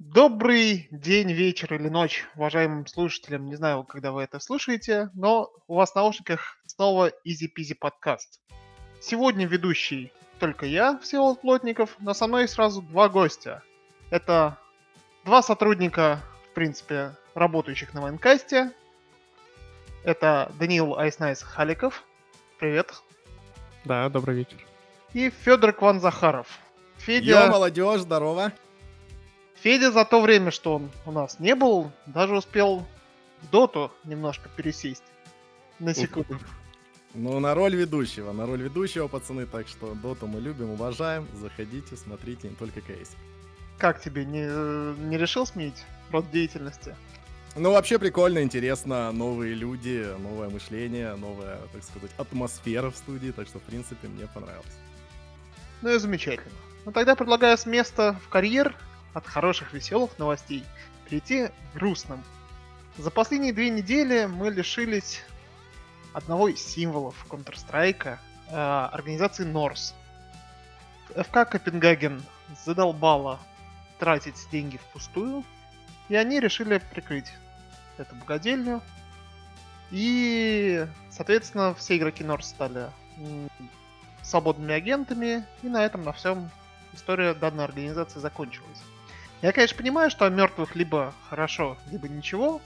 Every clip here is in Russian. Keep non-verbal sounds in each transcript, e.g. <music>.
Добрый день, вечер или ночь, уважаемым слушателям. Не знаю, когда вы это слушаете, но у вас в наушниках снова Easy Peasy подкаст. Сегодня ведущий только я, Всеволод Плотников, но со мной сразу два гостя. Это два сотрудника, в принципе, работающих на Вайнкасте. Это Даниил Айснайс Халиков. Привет. Да, добрый вечер. И Федор Кванзахаров. Федя... Йо, молодежь, здорово. Федя за то время, что он у нас не был, даже успел в доту немножко пересесть. На секунду. Ну, на роль ведущего, на роль ведущего, пацаны, так что доту мы любим, уважаем, заходите, смотрите, не только кейс. Как тебе, не, не решил сменить род деятельности? Ну, вообще прикольно, интересно, новые люди, новое мышление, новая, так сказать, атмосфера в студии, так что, в принципе, мне понравилось. Ну и замечательно. Ну тогда предлагаю с места в карьер от хороших веселых новостей перейти к грустным. За последние две недели мы лишились одного из символов Counter-Strike, э, организации Norse. ФК Копенгаген задолбала тратить деньги впустую, и они решили прикрыть эту богадельню. И, соответственно, все игроки Norse стали свободными агентами, и на этом на всем история данной организации закончилась. Я, конечно, понимаю, что о мертвых либо хорошо, либо ничего,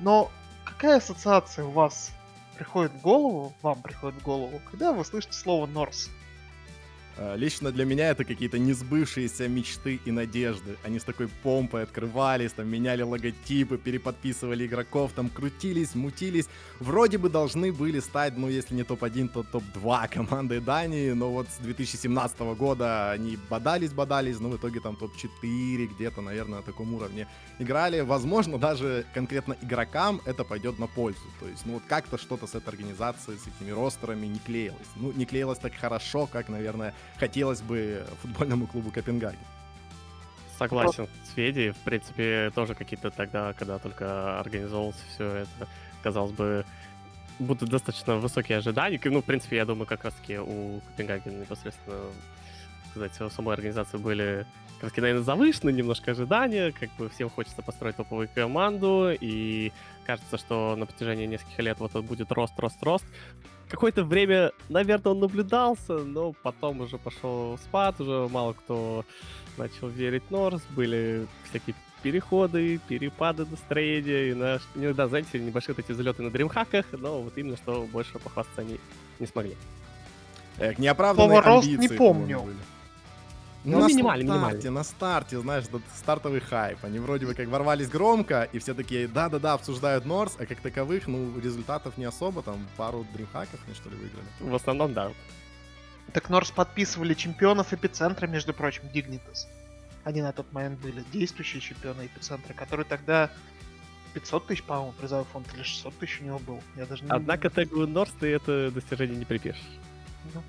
но какая ассоциация у вас приходит в голову, вам приходит в голову, когда вы слышите слово Норс? Э, лично для меня это какие-то несбывшиеся мечты и надежды. Они с такой помпой открывались, там меняли логотипы, переподписывали игроков, там крутились, мутились. Вроде бы должны были стать, ну если не топ-1, то топ-2 <laughs> командой Дании, но вот с 2017 года они бодались-бодались, но в итоге там топ-4 где-то, наверное, на таком уровне играли. Возможно, даже конкретно игрокам это пойдет на пользу. То есть, ну вот как-то что-то с этой организацией, с этими ростерами не клеилось. Ну, не клеилось так хорошо, как, наверное, хотелось бы футбольному клубу Копенгаген. Согласен с Федей. В принципе, тоже какие-то тогда, когда только организовывался все это, казалось бы, будут достаточно высокие ожидания. Ну, в принципе, я думаю, как раз-таки у Копенгагена непосредственно, сказать, у самой организации были как наверное, завышены немножко ожидания, как бы всем хочется построить топовую команду, и кажется, что на протяжении нескольких лет вот будет рост, рост, рост какое-то время, наверное, он наблюдался, но потом уже пошел спад, уже мало кто начал верить Норс, были всякие переходы, перепады настроения, и на, иногда, знаете, небольшие вот эти взлеты на дримхаках, но вот именно что больше похвастаться они не смогли. Эх, неоправданные Слово амбиции, не помню. Были. Ну, ну минимально, старте, минимально. На старте, знаешь, этот стартовый хайп. Они вроде бы как ворвались громко, и все такие, да-да-да, обсуждают Норс, а как таковых, ну, результатов не особо, там, пару дримхаков они, что ли, выиграли. В основном, да. Так Норс подписывали чемпионов эпицентра, между прочим, Dignitas. Они на тот момент были действующие чемпионы эпицентра, которые тогда 500 тысяч, по-моему, призовой фонд или 600 тысяч у него был. Я даже не Однако тегу Норс ты это достижение не припишешь. Ну,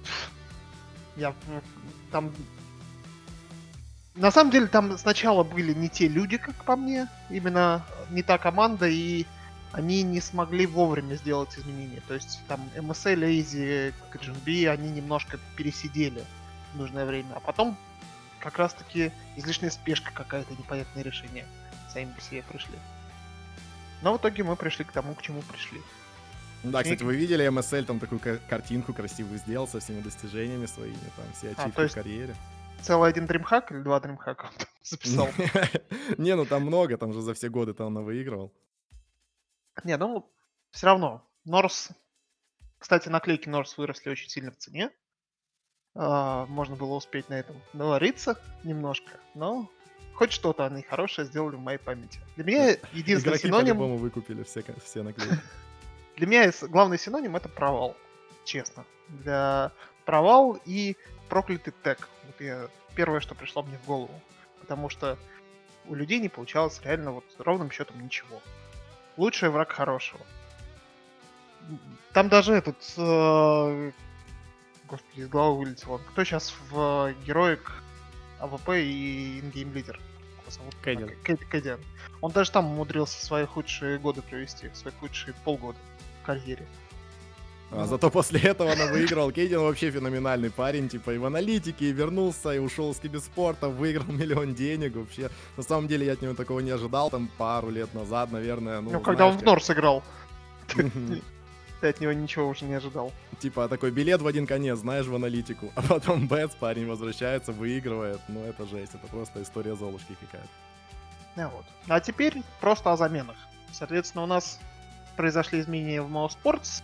я там на самом деле там сначала были не те люди, как по мне, именно не та команда, и они не смогли вовремя сделать изменения. То есть там MSL, Lazy, GNB, они немножко пересидели в нужное время. А потом как раз-таки излишняя спешка какая-то, непонятное решение сами по себе пришли. Но в итоге мы пришли к тому, к чему пришли. Да, кстати, вы видели MSL там такую картинку красивую сделал со всеми достижениями своими, там все ачивки а, есть... в карьере целый один дримхак или два дримхака <laughs> записал? <laughs> Не, ну там много, там же за все годы там он выигрывал. Не, ну все равно. Норс... Кстати, наклейки Норс выросли очень сильно в цене. А, можно было успеть на этом навариться немножко, но хоть что-то они хорошее сделали в моей памяти. Для меня единственный синоним... по выкупили все, все наклейки. <laughs> Для меня главный синоним это провал, честно. Для провал и проклятый тег. Вот я первое, что пришло мне в голову. Потому что у людей не получалось реально вот ровным счетом ничего. Лучший враг хорошего. Там даже этот... Э, господи, из головы вылетел. Кто сейчас в Heroic AWP и in-game leader? cadiaN. cadiaN. Он даже там умудрился свои худшие годы провести, свои худшие полгода в карьере. А зато после этого она выиграл. cadiaN вообще феноменальный парень, типа и в аналитике, и вернулся, и ушел с киберспорта, выиграл <laughs> миллион денег. Вообще, на самом деле, я от него такого не ожидал, там пару лет назад, наверное. Ну, Ну, когда он знаешь, в как- Норс играл, ты <laughs> от него ничего уже не ожидал. Типа такой билет в один конец, знаешь, в аналитику. <laughs> А потом Бэтс, парень возвращается, выигрывает. Ну, это жесть, это просто история Золушки какая-то. Ну вот. А теперь просто о заменах. Соответственно, у нас произошли изменения в Mouse Sports.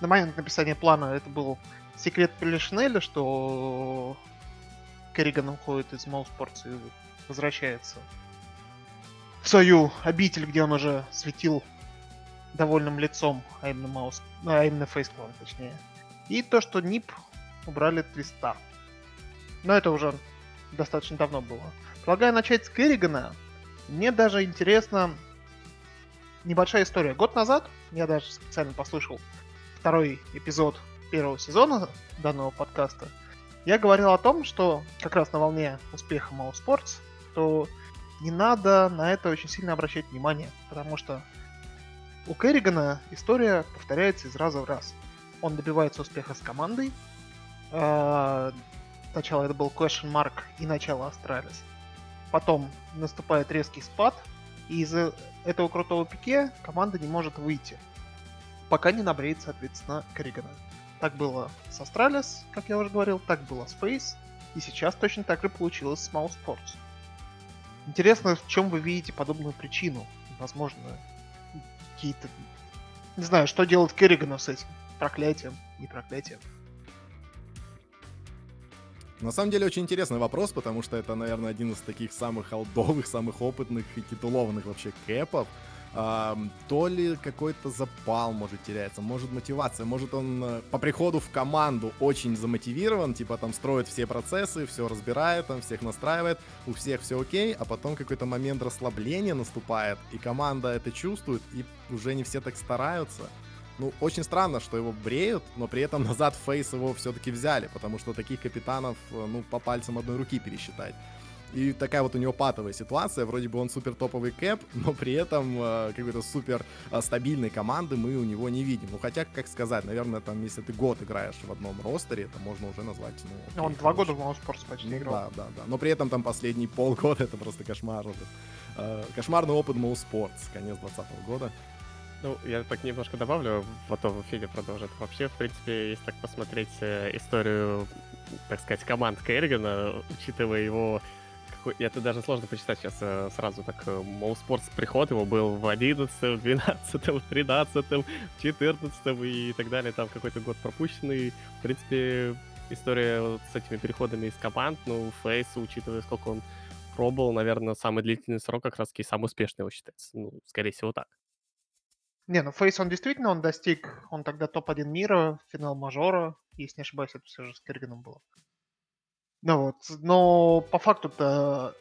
На момент написания плана это был секрет Полишинеля, что Керриган уходит из Sports и возвращается в свою обитель, где он уже светил довольным лицом, а именно Маус, а именно Фейсклан, точнее. И то, что НИП убрали Твиста. Но это уже достаточно давно было. Предлагаю начать с Керригана. Мне даже интересно небольшая история. Год назад я даже специально послушал второй эпизод первого сезона данного подкаста. Я говорил о том, что как раз на волне успеха Mouse Sports, то не надо на это очень сильно обращать внимание, потому что у Керригана история повторяется из раза в раз. Он добивается успеха с командой. А, Сначала это был Question Mark и начало Астралис. Потом наступает резкий спад, и из этого крутого пике команда не может выйти. Пока не побреет, соответственно, Керригана. Так было с Astralis, как я уже говорил, так было с FaZe, и сейчас точно так же получилось с Mouse. Интересно, в чем вы видите подобную причину? Возможно, какие-то... Не знаю, что делать Керригану с этим? Проклятием, не проклятием. На самом деле очень интересный вопрос, потому что это, наверное, один из таких самых old овых, самых опытных и титулованных вообще кэпов. То ли какой-то запал может теряется, может мотивация, может он э, по приходу в команду очень замотивирован, типа там строит все процессы, все разбирает, там всех настраивает, у всех все окей, а потом какой-то момент расслабления наступает, и команда это чувствует, и уже не все так стараются. Ну, очень странно, что его бреют, но при этом назад фейс его все-таки взяли, потому что таких капитанов, э, ну, по пальцам одной руки пересчитать. И такая вот у него патовая ситуация, вроде бы он супер топовый кэп, <laughs> но при этом э, какой-то супер э, стабильной команды мы у него не видим. Ну, хотя, как сказать, наверное, там, если ты год играешь в одном ростере, это можно уже назвать, ну, окей, Он два года в Sports почти Ну играл. Да, да, да. Но при этом там последние <laughs> полгода это просто кошмар. уже. Э, Кошмарный опыт Моу Sports, конец 2020 года. Ну, я так немножко добавлю, потом Федя продолжит. Вообще, в принципе, если так посмотреть э, историю, так сказать, команд Керригана, учитывая его... какой- Это даже сложно почитать сейчас э, сразу так. Моу Спортс приход его был в 11, 12, 13, 14 и так далее. Там какой-то год пропущенный. В принципе, история вот с этими переходами из команд, ну, Фейс, учитывая, сколько он пробовал, наверное, самый длительный срок как раз-таки самый успешный его считается. Ну, скорее всего, так. Не, ну Фейс он действительно он достиг, он тогда топ-1 мира, финал мажора, если не ошибаюсь, это все же с Керриганом было. Ну вот, но по факту-то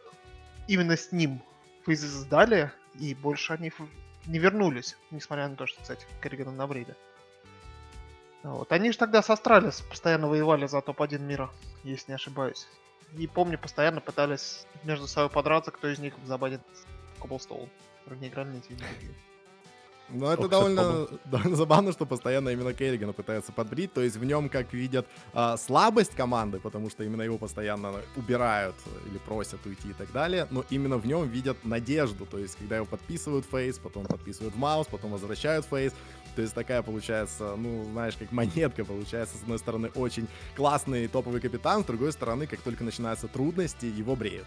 именно с ним FaZe ы сдали, и больше они не вернулись, несмотря на то, что, кстати, Керригана. Ну Вот. Они же тогда с Astralis постоянно воевали за топ-1 мира, если не ошибаюсь. И помню, постоянно пытались между собой подраться, кто из них забанит Cobblestone. Не играли на эти деньги. Ну, это довольно, <laughs> довольно забавно, что постоянно именно Керригана пытаются подбрить. То есть в нем как видят а, слабость команды, потому что именно его постоянно убирают или просят уйти и так далее. Но именно в нем видят надежду. То есть когда его подписывают FaZe, потом подписывают mouz, потом возвращают FaZe. То есть такая получается, ну, знаешь, как монетка получается. С одной стороны, очень классный топовый капитан, с другой стороны, как только начинаются трудности, его бреют.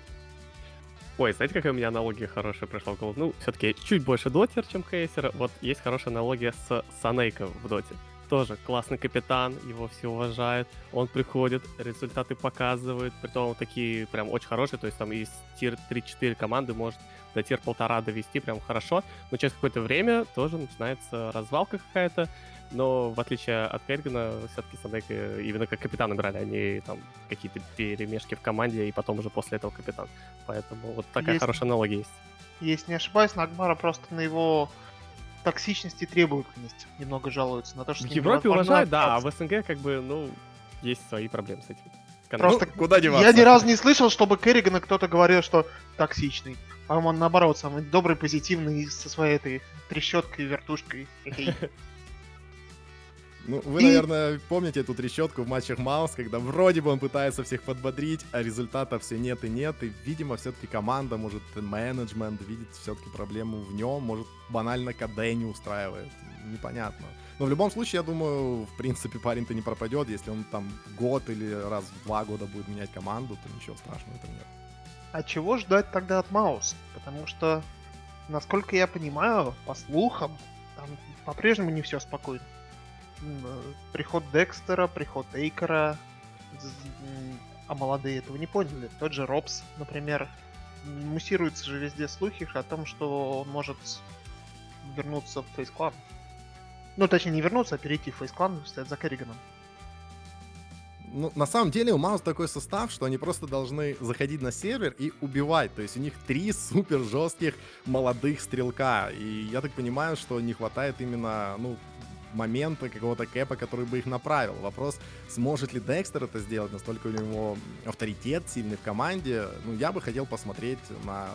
Ой, знаете, какая у меня аналогия хорошая пришла в голову? Ну, все-таки чуть больше дотер, чем кейсер. Вот есть хорошая аналогия с Санейко в доте. Тоже классный капитан, его все уважают. Он приходит, результаты показывает. Притом такие прям очень хорошие. То есть там из тир 3-4 команды может до тир полтора довести прям хорошо. Но через какое-то время тоже начинается развалка какая-то. Но в отличие от Керригана, все-таки Санейко именно как капитана брали, они там какие-то перемешки в команде, и потом уже после этого капитан. Поэтому вот такая Есть. хорошая аналогия есть. Если не ошибаюсь, Нагмара просто на его токсичность и требовательность немного жалуется. На то, что В Европе уважают, да, а в СНГ как бы, ну, есть свои проблемы с этим. С Просто Ну, куда деваться? Я ни разу не слышал, чтобы Керригана кто-то говорил, что токсичный. По-моему, он наоборот, самый добрый, позитивный, со своей этой трещоткой, вертушкой. <laughs> Ну, вы, И- наверное, помните эту трещотку в матчах Маус, когда вроде бы он пытается всех подбодрить, а результата все нет и нет. И, видимо, все-таки команда, может, менеджмент видит все-таки проблему в нем, может, банально КД не устраивает. Непонятно. Но в любом случае, я думаю, в принципе, парень-то не пропадет. Если он там год или раз в два года будет менять команду, то ничего страшного в этом нет. А чего ждать тогда от Маус? Потому что, насколько я понимаю, по слухам, там по-прежнему не все спокойно. Приход Декстера, приход Эйкера, а молодые этого не поняли. Тот же Робс, например. М, Муссируются же везде слухи о том, что он может вернуться в Фейс Клан. Ну, точнее, не вернуться, а перейти в Фейс Клан, стоять за Керриганом. Ну, на самом деле у Маус такой состав, что они просто должны заходить на сервер и убивать. То есть у них три <laughs> супер жестких молодых стрелка. И я так понимаю, что не хватает именно, ну, момента какого-то кэпа, который бы их направил. Вопрос, сможет ли Декстер это сделать, настолько у него авторитет сильный в команде. Ну, я бы хотел посмотреть на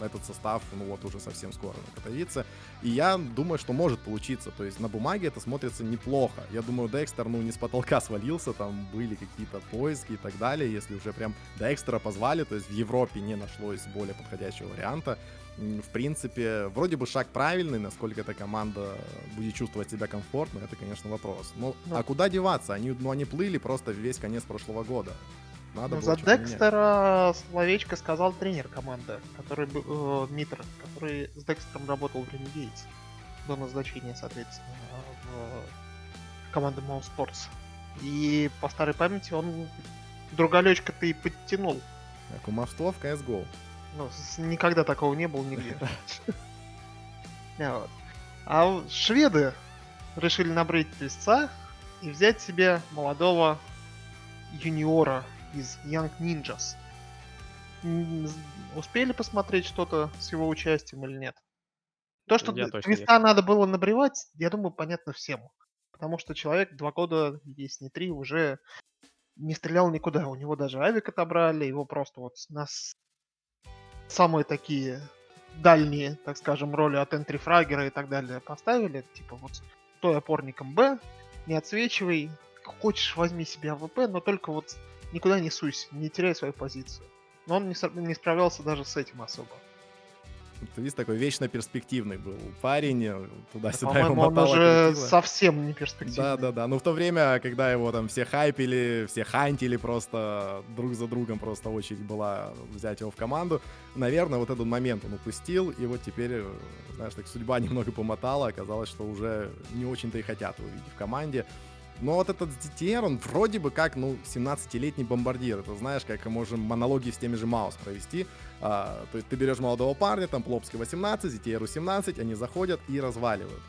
этот состав, ну вот уже совсем скоро на Катовице. И я думаю, что может получиться. То есть на бумаге это смотрится неплохо. Я думаю, Декстер, ну, не с потолка свалился, там были какие-то поиски и так далее. Если уже прям Декстера позвали, то есть в Европе не нашлось более подходящего варианта. В принципе, вроде бы шаг правильный, насколько эта команда будет чувствовать себя комфортно, это, конечно, вопрос. Ну, Ну. а куда деваться? Они, ну, они плыли просто весь конец прошлого года. Надо Ну, за что-то менять. Декстера словечко сказал тренер команды, который был э, Митр, который с Декстером работал в Renegades до назначения, соответственно, в команду Mouse Sports. И по старой памяти он другалечка-то и подтянул. Кумовство в CSGO. Ну, никогда такого не было нигде. <laughs> А. А в- шведы решили набрать песца и взять себе молодого юниора из Young Ninjas. Успели посмотреть что-то с его участием или нет? То, что Я квеста надо было набревать, я думаю, понятно всем. Потому что человек два года, если не три, уже не стрелял никуда. У него даже авик отобрали, его просто вот на самые такие дальние, так скажем, роли от энтрифрагера и так далее поставили. Типа вот стой опорником Б, не отсвечивай, хочешь возьми себе AWP, но только вот никуда не суйся, не теряй свою позицию. Но он не, не справлялся даже с этим особо. Ты видишь, такой вечно перспективный был парень, э, туда-сюда его По-моему, он мотало, уже крутило. совсем не перспективный. Да, да, да. Ну в то время, когда его там все хайпили, все хантили просто друг за другом, просто очередь была взять его в команду. Наверное, вот этот момент он упустил, и вот теперь, э, знаешь, так судьба <laughs> немного помотала, оказалось, что уже не очень-то и хотят его видеть в команде. Но вот этот DTR, он вроде бы как, ну, 17-летний бомбардир. Это знаешь, как можем монологи с теми же Маус провести. А, то есть ты берешь молодого парня, там Плопский 18, DTR 17, они заходят и разваливают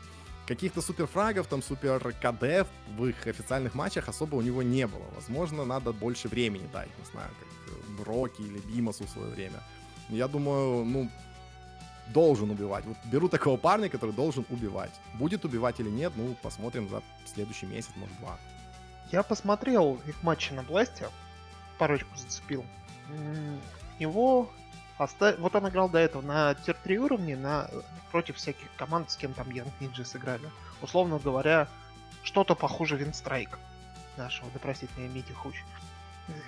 каких-то суперфрагов, там супер КД в их официальных матчах особо у него не было. Возможно, надо больше времени дать, не знаю, как э, Броки или Бимасу в свое время. Я думаю, ну, должен убивать. Вот беру такого парня, который должен убивать. Будет убивать или нет, ну, посмотрим за следующий месяц, может, два. Я посмотрел их матчи на Бласте, парочку зацепил. Его оста- вот он играл до этого на тир 3 уровне на... против всяких команд, с кем там Young Ninjas играли. Условно говоря, что-то похуже Винстрайк нашего, меня Мити Хуч.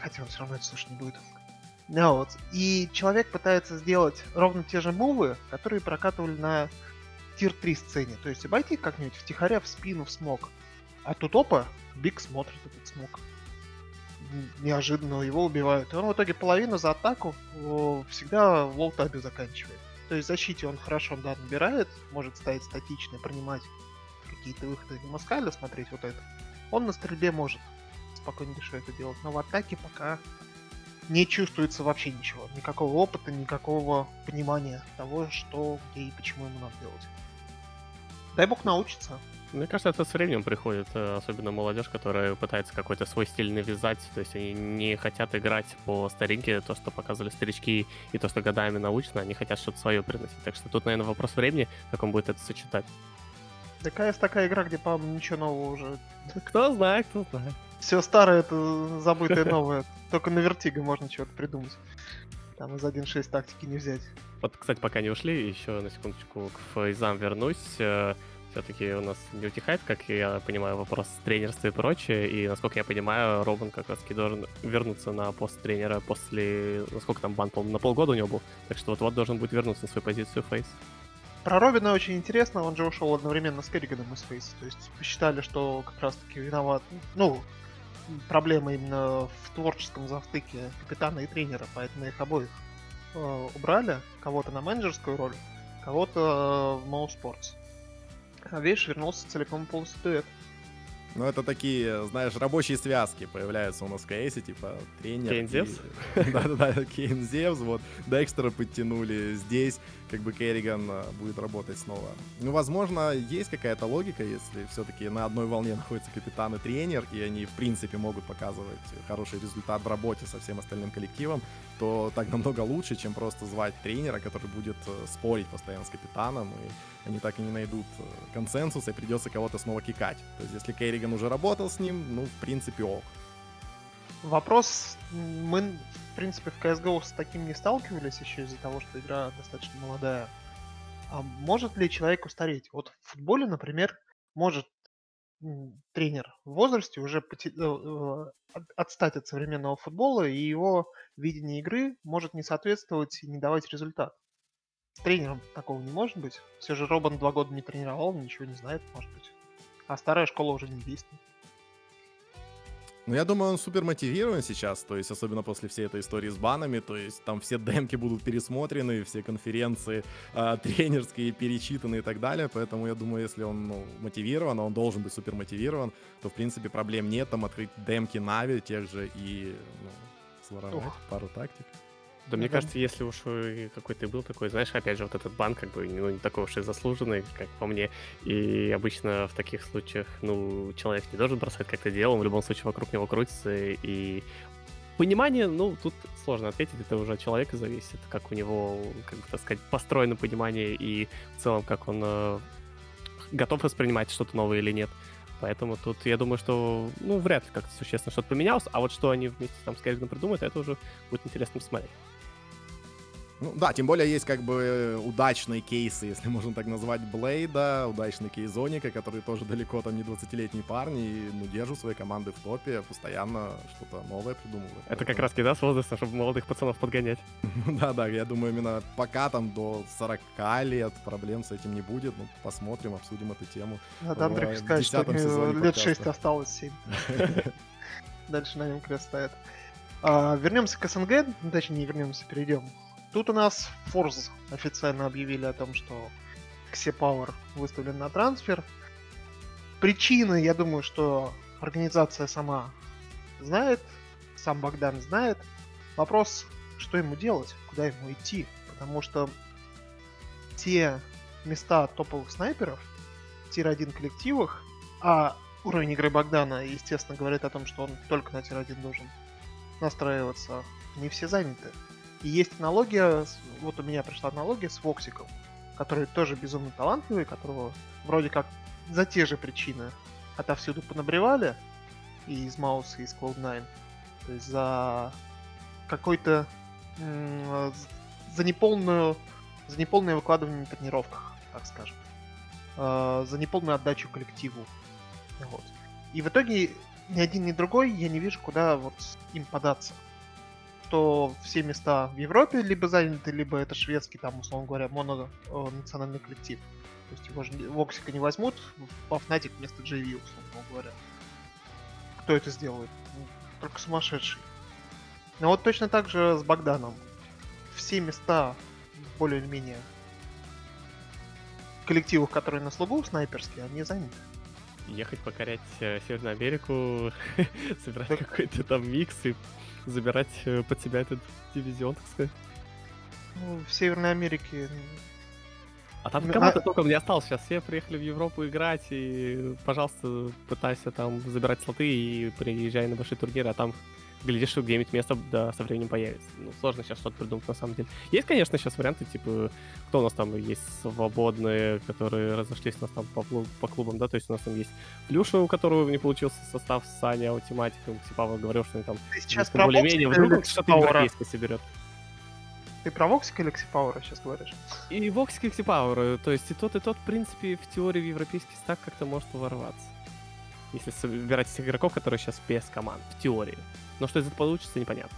Хотя он все равно это слушать не будет. Ну вот. И человек пытается сделать ровно те же мувы, которые прокатывали на tier 3 сцене. То есть обойти как-нибудь втихаря в спину в smoke. А тут опа, BIG смотрит этот smoke. Неожиданно его убивают. И он в итоге половину за атаку всегда в лоу-табе заканчивает. То есть в защите он хорошо да, набирает, может стоять статично, принимать какие-то выходы и маскали, смотреть вот это. Он на стрельбе может спокойно дешево это делать, но в атаке пока не чувствуется вообще ничего. Никакого опыта, никакого понимания того, что, где и почему ему надо делать. Дай бог научится. Мне кажется, это со временем приходит, э, особенно молодежь, которая пытается какой-то свой стиль навязать, то есть они не хотят играть по старинке, то, что показывали старички, и то, что годами научно, они хотят что-то свое приносить. Так что тут, наверное, вопрос времени, как он будет это сочетать. ДКС такая игра, где, по-моему, ничего нового уже. Кто знает, кто знает. Все старое, это забытое новое. Только на вертиго можно чего-то придумать. Там из 1.6 тактики не взять. Вот, кстати, пока не ушли, еще на секундочку к фейзам вернусь. Э, все-таки у нас не утихает, как я понимаю, вопрос тренерства и прочее. И, насколько я понимаю, Робин как раз должен вернуться на пост тренера после... Насколько там бан, по-моему, на полгода у него был. Так что вот-вот должен будет вернуться на свою позицию фейс. Про Робина очень интересно, он же ушел одновременно с Керриганом из Фейс. То есть посчитали, что как раз-таки виноват, ну, проблема именно в творческом завтыке капитана и тренера, поэтому их обоих э, убрали, кого-то на менеджерскую роль, кого-то в Моу Спортс. А Веш вернулся целиком полностью дуэт. Ну, это такие, знаешь, рабочие связки появляются у нас в КС, типа тренер. Кейн Зевс? <laughs> Да-да-да, Кейн Зевс, вот. Декстера подтянули. Здесь как бы Керриган а, будет работать снова. Ну, возможно, есть какая-то логика, если все-таки на одной волне находится капитан и тренер, и они, в принципе, могут показывать хороший результат в работе со всем остальным коллективом, то так намного лучше, чем просто звать тренера, который будет э, спорить постоянно с капитаном, и они так и не найдут э, консенсуса, и придется кого-то снова кикать. То есть, если Керриган уже работал с ним, ну, в принципе, ок. Вопрос, мы, в принципе, в CSGO с таким не сталкивались еще из-за того, что игра достаточно молодая. А может ли человек устареть? Вот в футболе, например, может тренер в возрасте уже э, э, отстать от современного футбола, и его видение игры может не соответствовать и не давать результат. Тренером такого не может быть. Все же Робан два года не тренировал, ничего не знает, может быть. А старая школа уже не действует. Ну, я думаю, он супер мотивирован сейчас, то есть, особенно после всей этой истории с банами, то есть, там все демки будут пересмотрены, все конференции э, <laughs> тренерские перечитаны и так далее, поэтому я думаю, если он ну, мотивирован, а он должен быть супер мотивирован, то, в принципе, проблем нет, там, открыть демки Нави тех же и, ну, своровать пару тактик. Да, мне кажется, если уж какой-то был такой, знаешь, опять же, вот этот бан как бы ну, не такой уж и заслуженный, как по мне. И обычно в таких случаях, ну, человек не должен бросать как-то делом, в любом случае вокруг него крутится, и понимание, ну, тут сложно ответить, это уже от человека зависит, как у него, как бы, так сказать, построено понимание и в целом, как он э, готов воспринимать что-то новое или нет. Поэтому тут я думаю, что ну, вряд ли как-то существенно что-то поменялось, а вот что они вместе там с Керриган придумают, это уже будет интересно посмотреть. Ну да, тем более есть как бы удачные кейсы, если <laughs> можно так назвать, Блейда, удачный кейс Зоника, которые тоже далеко там не 20-летние парни, и ну, держат свои команды в топе, постоянно что-то новое придумывают. Это как раз да, с возраста, чтобы молодых пацанов подгонять. <laughs> Да-да, я думаю, именно пока там до 40 лет проблем с этим не будет, ну, посмотрим, обсудим эту тему. Надо Андрей сказать, что лет 6 осталось 7. <laughs> Дальше на нем крест стоит. А, вернемся к СНГ, точнее не вернемся, перейдем Тут у нас Force официально объявили о том, что Xe Power выставлен на трансфер. Причины, я думаю, что организация сама знает, сам Богдан знает. Вопрос, что ему делать, куда ему идти. Потому что те места топовых снайперов, тир-1 коллективах, а уровень игры Богдана, естественно, говорит о том, что он только на тир-1 должен настраиваться, не все заняты. И есть аналогия, вот у меня пришла аналогия с Воксиком, который тоже безумно талантливый, которого вроде как за те же причины отовсюду понабревали, и из Мауса, и из Cloud9. То есть за какой-то... за неполную... за неполное выкладывание на тренировках, так скажем. А, за неполную отдачу коллективу. Вот. И в итоге ни один, ни другой я не вижу, куда вот им податься что все места в Европе либо заняты, либо это шведский, там, условно говоря, мононациональный коллектив. То есть его же Воксика не возьмут во Fnatic вместо JV, условно говоря. Кто это сделает? Ну, только сумасшедший. Но вот точно так же с Богданом. Все места более-менее коллективов, которые на слугу снайперские, они заняты. Ехать покорять э, Северную Америку, <laughs> собирать какой-то там микс и забирать э, под себя этот дивизион, так сказать. Ну, в Северной Америке... А там команда а... только не осталось. Сейчас все приехали в Европу играть, и, пожалуйста, пытайся там забирать слоты и приезжай на большие турниры, а там глядишь, что где-нибудь место да, со временем появится. Ну, сложно сейчас что-то придумать, на самом деле. Есть, конечно, сейчас варианты, типа, кто у нас там есть свободные, которые разошлись у нас там по, по клубам, да, то есть у нас там есть Плюша, у которого не получился состав с Саней Аутиматиком, Павел говорил, что они там сейчас более-менее, вдруг что-то европейское соберет. Ты про Воксика или Ксипаура сейчас говоришь? И Воксик и Power, то есть и тот, и тот, в принципе, в теории в европейский стак как-то может ворваться. Если собирать всех игроков, которые сейчас без команд, в теории. Но что из этого получится, непонятно.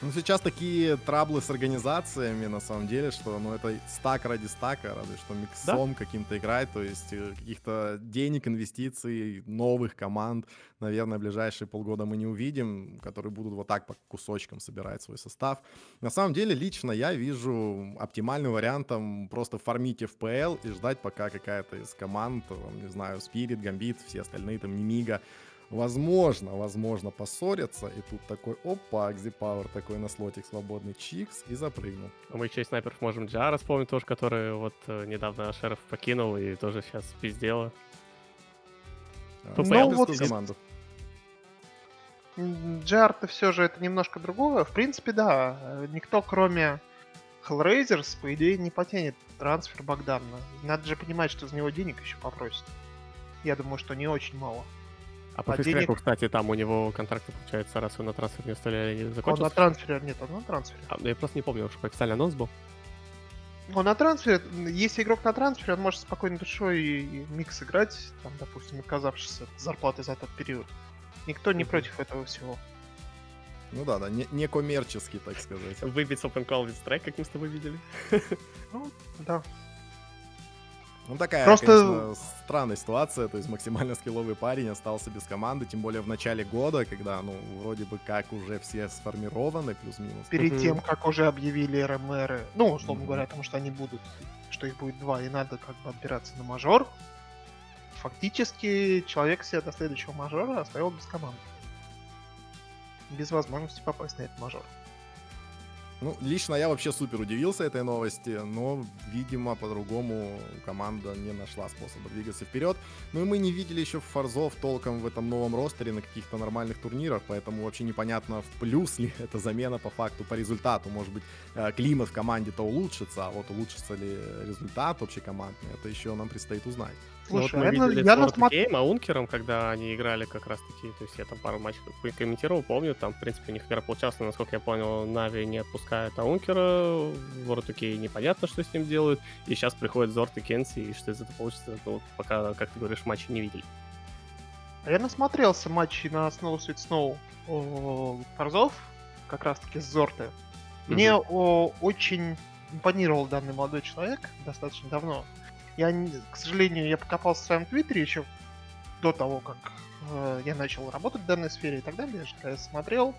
Ну, сейчас такие траблы с организациями, на самом деле, что, ну, это стак ради стака, разве что миксом каким-то играть, то есть э, каких-то денег, инвестиций, новых команд, наверное, ближайшие полгода мы не увидим, которые будут вот так по кусочкам собирать свой состав. На самом деле, лично я вижу оптимальным вариантом просто фармить FPL и ждать, пока какая-то из команд, там, не знаю, Spirit, Gambit, все остальные, там, Немига, возможно, возможно, поссорятся, и тут такой, опа, Акзипауэр такой на слотик свободный чикс и запрыгнул. А мы еще и снайперов можем Джара вспомнить тоже, который вот э, недавно Шериф покинул и тоже сейчас пиздела. А, Ну, вот команду. Джарт все же это немножко другое. В принципе, да. э, Никто, кроме Hellraisers, по идее, не потянет трансфер Богдана. Надо же понимать, что за него денег еще попросят. Я думаю, что не очень мало. А по А фейскреку, денег- кстати, там у него контракты, получается, раз вы на трансфер не оставляли, Он на закончился. трансфере, нет, он на трансфере. А, я просто не помню, что официальный анонс был. Он на трансфере, если игрок на трансфере, он может спокойно душой и, и микс играть, там, допустим, отказавшись от зарплаты за этот период. Никто не против этого всего. Ну да, да, не, не коммерческий, так сказать. Выбить с Open Call with Strike, как мы с тобой видели. Ну, да. Ну, такая, Просто- конечно, странная ситуация. То есть максимально скилловый парень остался без команды, тем более в начале года, когда, ну, вроде бы как уже все сформированы, плюс-минус. Перед тем, как уже объявили РМР, ну, условно Мгм. говоря, потому что они будут, что их будет два, и надо как бы отбираться на мажор, фактически человек себя до следующего мажора оставил без команды. Без возможности попасть на этот мажор. Ну, лично я вообще супер удивился этой новости, но, видимо, по-другому команда не нашла способа двигаться вперед. Ну и мы не видели еще форзов толком в этом новом ростере на каких-то нормальных турнирах, поэтому вообще непонятно, в плюс ли <laughs> эта замена по факту, по результату. Может быть, э, климат в команде-то улучшится, а вот улучшится ли результат общекомандный, это еще нам предстоит узнать. Ну, вот Слушай, мы я, на- видели я насмотр- Game, а Ункером, когда они играли как раз таки, то есть я там пару матчей комментировал, помню, там, в принципе, у них игра получалась, но, насколько я понял, Нави не отпускает Аункера, World UK непонятно, что с ним делают, и сейчас приходит Зорт и Кенси, и что из этого получится, ну, вот пока, как ты говоришь, матчи не видели. А Я насмотрелся матчи на Snow Sweet Snow о, Форзов, как раз таки с Зорты. Мне о, очень импонировал данный молодой человек достаточно давно. Я, к сожалению, я покопался в своем твиттере еще до того, как э, я начал работать в данной сфере и так далее, что я смотрел.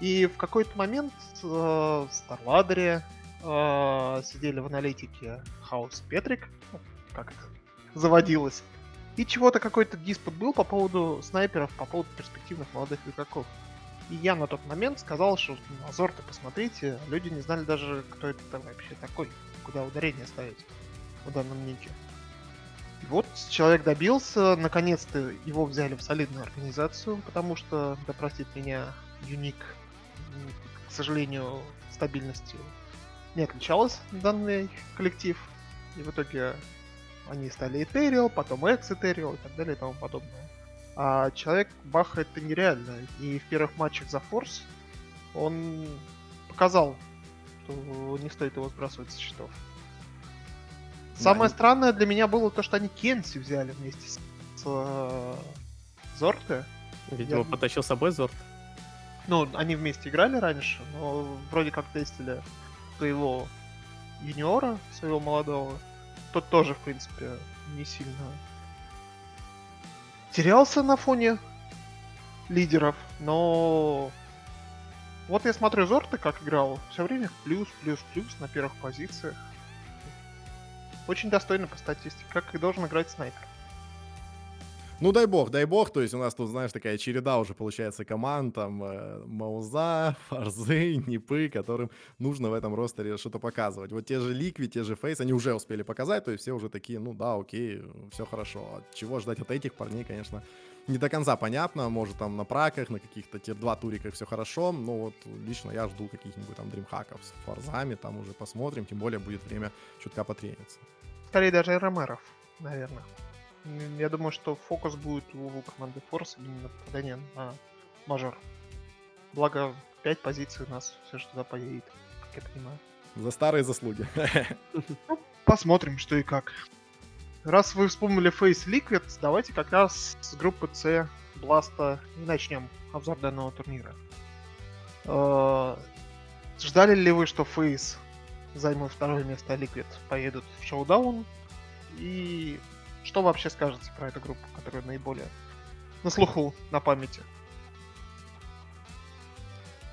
И в какой-то момент э, в Старладере э, сидели в аналитике Хаус Петрик, ну, как это заводилось, и чего-то какой-то диспут был по поводу снайперов, по поводу перспективных молодых игроков. И я на тот момент сказал, что на Зорта посмотрите, люди не знали даже, кто это вообще такой, куда ударение ставить в данном нике. И вот человек добился, наконец-то его взяли в солидную организацию, потому что, да простит меня, Юник, к сожалению, стабильностью не отличалась данный коллектив. И в итоге они стали Ethereal, потом X Ethereal и так далее и тому подобное. А человек бахает это нереально. И в первых матчах за Форс он показал, что не стоит его сбрасывать со счетов. Самое и- странное для меня было то, что они Кенси взяли вместе с, с э, Зорте. Видимо, Я- потащил с собой Зорт. Ну, они вместе играли раньше, но вроде как тестили своего юниора, своего молодого. Тот тоже, в принципе, не сильно терялся на фоне лидеров, но вот я смотрю Зорта, как играл, все время плюс, плюс, плюс на первых позициях. Очень достойно по статистике, как и должен играть снайпер. Ну, дай бог, дай бог. То есть у нас тут, знаешь, такая череда уже получается команд, там, э, Мауза, <laughs> Фарзы, Нипы, которым нужно в этом ростере что-то показывать. Вот те же Ликви, те же Фейс, они уже успели показать, то есть все уже такие, ну да, окей, все хорошо. А чего ждать от этих парней, конечно, не до конца понятно. Может, там на праках, на каких-то тир-2 туриках все хорошо, но вот лично я жду каких-нибудь там дримхаков с Фарзами, там уже посмотрим, тем более будет время чутка потрениться. Скорее даже РМРов, наверное. Я думаю, что фокус будет у команды Форс именно попадание на мажор. Благо, 5 позиций у нас все же туда поедет, как я понимаю. За старые заслуги. <laughs> Посмотрим, что и как. Раз вы вспомнили Face Liquid, давайте как раз с группы C Бласта и начнем обзор данного турнира. Э, Ждали ли вы, что Face займут второе место, а Liquid поедут в шоу-даун? И что вообще скажете про эту группу, которая наиболее на слуху, на памяти?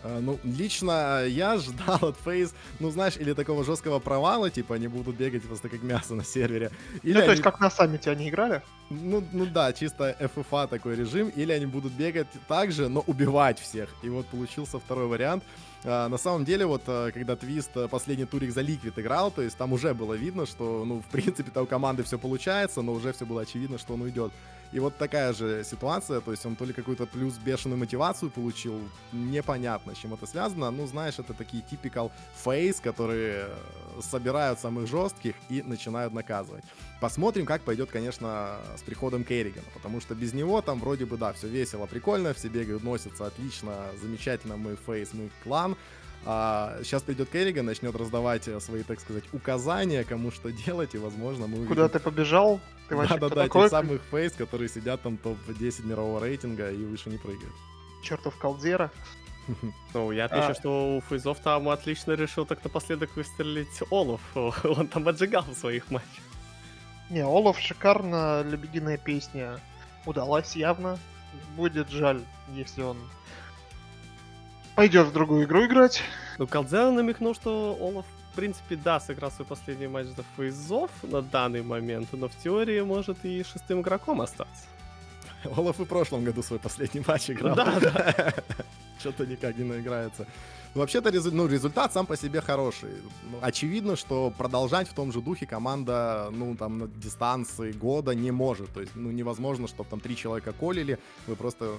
А, Ну, лично я ждал от Фейс, ну, знаешь, или такого жесткого провала, типа, они будут бегать просто как мясо на сервере. Или ну, то они- есть, как на саммите они играли? Ну, ну да, чисто FFA такой режим, или они будут бегать так же, но убивать всех. И вот получился второй вариант. А, на самом деле, вот когда Твист последний турик за Ликвид играл, то есть там уже было видно, что, ну, в принципе-то у команды все получается, но уже все было очевидно, что он уйдет. И вот такая же ситуация, то есть он то ли какую-то плюс бешеную мотивацию получил, непонятно, с чем это связано. Ну, знаешь, это такие typical FaZe, которые э, собирают самых жестких и начинают наказывать. Посмотрим, как пойдет, конечно, с приходом Керригана, потому что без него там вроде бы, да, все весело, прикольно, все бегают, носятся отлично, замечательно, мы FaZe, мы клан. А, сейчас придет Керриган, начнет раздавать свои, так сказать, указания, кому что делать, и, возможно, мы Куда увидим ты побежал? Ты вообще да-да-да, такой? этих самых FaZe, которые сидят там топ-10 мирового рейтинга и выше не прыгают. Чертов Калдзера. <laughs> Ну, я отмечу, А. что у Фейзов там отлично решил так напоследок выстрелить Олаф. <laughs> Он там отжигал в своих матчах. Не, Олаф шикарно, лебединая песня удалась явно. Будет жаль, если он пойдет в другую игру играть. Ну, Калдзера намекнул, что Олаф, принципе, да, сыграл свой последний матч за Фейзов на данный момент, но в теории может и шестым игроком остаться. Олаф и в прошлом году свой последний матч играл. Да, <laughs> Что-то никак не наиграется. Вообще-то резу- ну, результат сам по себе хороший. Ну, очевидно, что продолжать в том же духе команда, ну, там, на дистанции года не может. То есть, ну, невозможно, чтобы там три человека колили, вы просто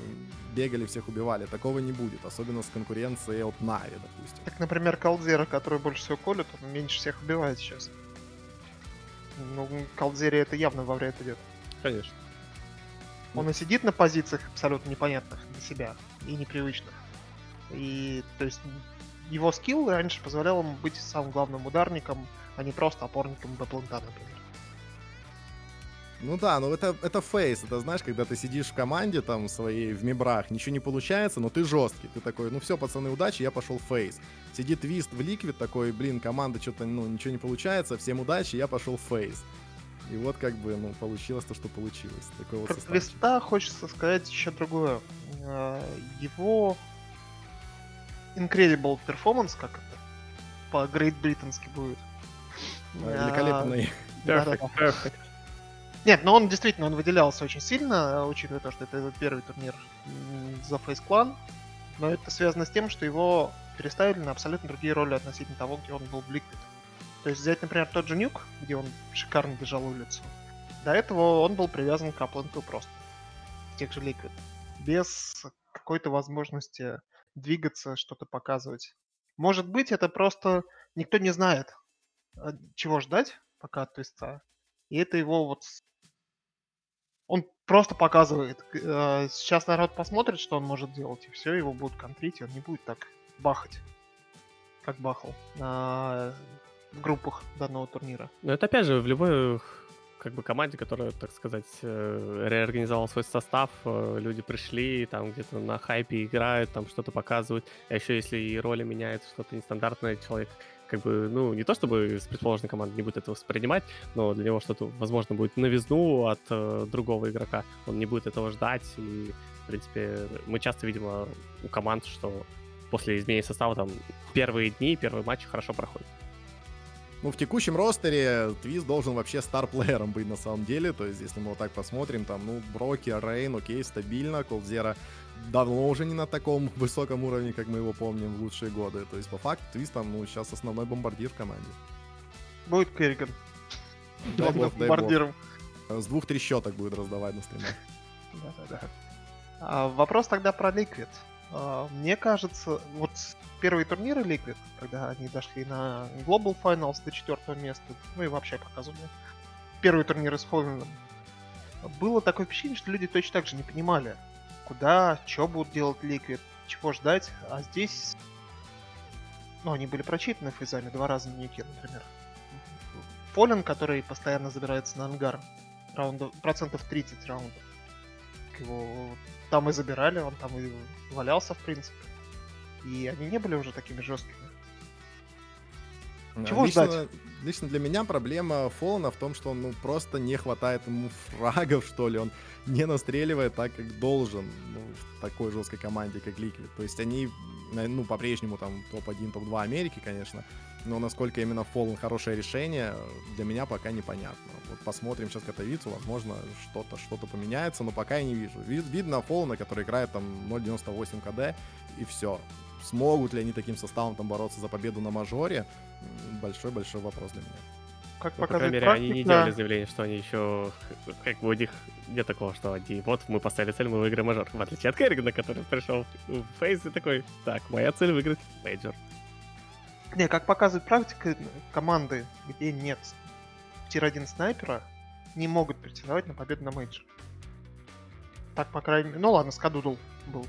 бегали, всех убивали. Такого не будет, особенно с конкуренцией от Нави, допустим. Так, например, Калдзера, который больше всего колет, он меньше всех убивает сейчас. Ну, Калдзере это явно во вред идет. Конечно. Он и сидит на позициях абсолютно непонятных для себя и непривычных. И, то есть, его скилл раньше позволял ему быть самым главным ударником, а не просто опорником B plant-а, например. Ну да, ну это, это FaZe, это знаешь, когда ты сидишь в команде там своей, в мебрах, ничего не получается, но ты жесткий, ты такой, ну все, пацаны, удачи, я пошел FaZe. Сидит Твист в Liquid такой, блин, команда что-то, ну, ничего не получается, всем удачи, я пошел FaZe. И вот как бы, ну, получилось то, что получилось. Такой вот Про хочется сказать еще другое. Э, Его Incredible Performance, как это по Great Британски будет. Великолепный. <laughs> Да-да-да. Perfect, perfect. Нет, но он действительно он выделялся очень сильно, учитывая то, что это его первый турнир за Face Clan. Но это связано с тем, что его переставили на абсолютно другие роли относительно того, где он был в Liquid. То есть взять, например, тот же Нюк, где он шикарно держал улицу. До этого он был привязан к Апланту просто. В тех же Liquid. Без какой-то возможности двигаться, что-то показывать. Может быть, это просто никто не знает, а, чего ждать пока от твиста. И это его вот... Он просто показывает. Э, Сейчас народ посмотрит, что он может делать, и все, его будут контрить, и он не будет так бахать, как бахал на... в группах данного турнира. Но это опять же в любой как бы команде, которая, так сказать, э, реорганизовала свой состав, э, люди пришли, там где-то на хайпе играют, там что-то показывают, а еще если и роли меняются, что-то нестандартное, человек как бы, ну, не то чтобы с предположенной команды не будет это воспринимать, но для него что-то, возможно, будет новизну от э, другого игрока, он не будет этого ждать, и, в принципе, мы часто видим э, у команд, что после изменения состава там первые дни, первые матчи хорошо проходят. Ну, в текущем ростере Твист должен вообще стар-плеером быть на самом деле. То есть, если мы вот так посмотрим, там, ну, Броки, Рейн, окей, стабильно. Колдзера давно уже не на таком <laughs> высоком уровне, как мы его помним в лучшие годы. То есть, по факту, Твист там, ну, сейчас основной бомбардир в команде. Будет Керриган. Дай Главным бог, дай бог. бомбардиром. С двух трещоток будет раздавать на стримах. Да-да-да. А, вопрос тогда про Liquid. А, мне кажется, вот первые турниры Liquid, когда они дошли на Global Finals до четвертого места, ну и вообще показывали, первые турниры с Ховеном, было такое впечатление, что люди точно так же не понимали, куда, что будут делать Liquid, чего ждать, а здесь ну, они были прочитаны фейзами два раза на Ньюке, например. Фолен, который постоянно забирается на ангар, раундов, процентов 30 раундов. Его там и забирали, он там и валялся, в принципе. И они не были уже такими жесткими. Чего лично, ждать? лично для меня проблема Фолана в том, что ну, просто не хватает ему фрагов, что ли. Он не настреливает так, как должен ну, в такой жесткой команде, как Liquid. То есть они, ну, по-прежнему там топ-1, топ-2 Америки, конечно. Но насколько именно Фолан хорошее решение, для меня пока непонятно. Вот посмотрим сейчас Катовицу, возможно, что-то что-то поменяется, но пока я не вижу. Ви- Видно Фолана, который играет там 0.98 КД, и все. Смогут ли они таким составом там бороться за победу на мажоре? Большой-большой вопрос для меня. Как Ну, по крайней мере, они не практика, делали заявление, что они еще... Как бы у них нет такого, что они... Вот, мы поставили цель, мы выиграем мажор. В отличие от Керригана, который пришел в FaZe и такой... Так, моя цель выиграть мейджор. Не, как показывает практика, команды, где нет tier-1 снайпера, не могут претендовать на победу на мейджор. Так, по крайней мере... Ну ладно, Скадудл был.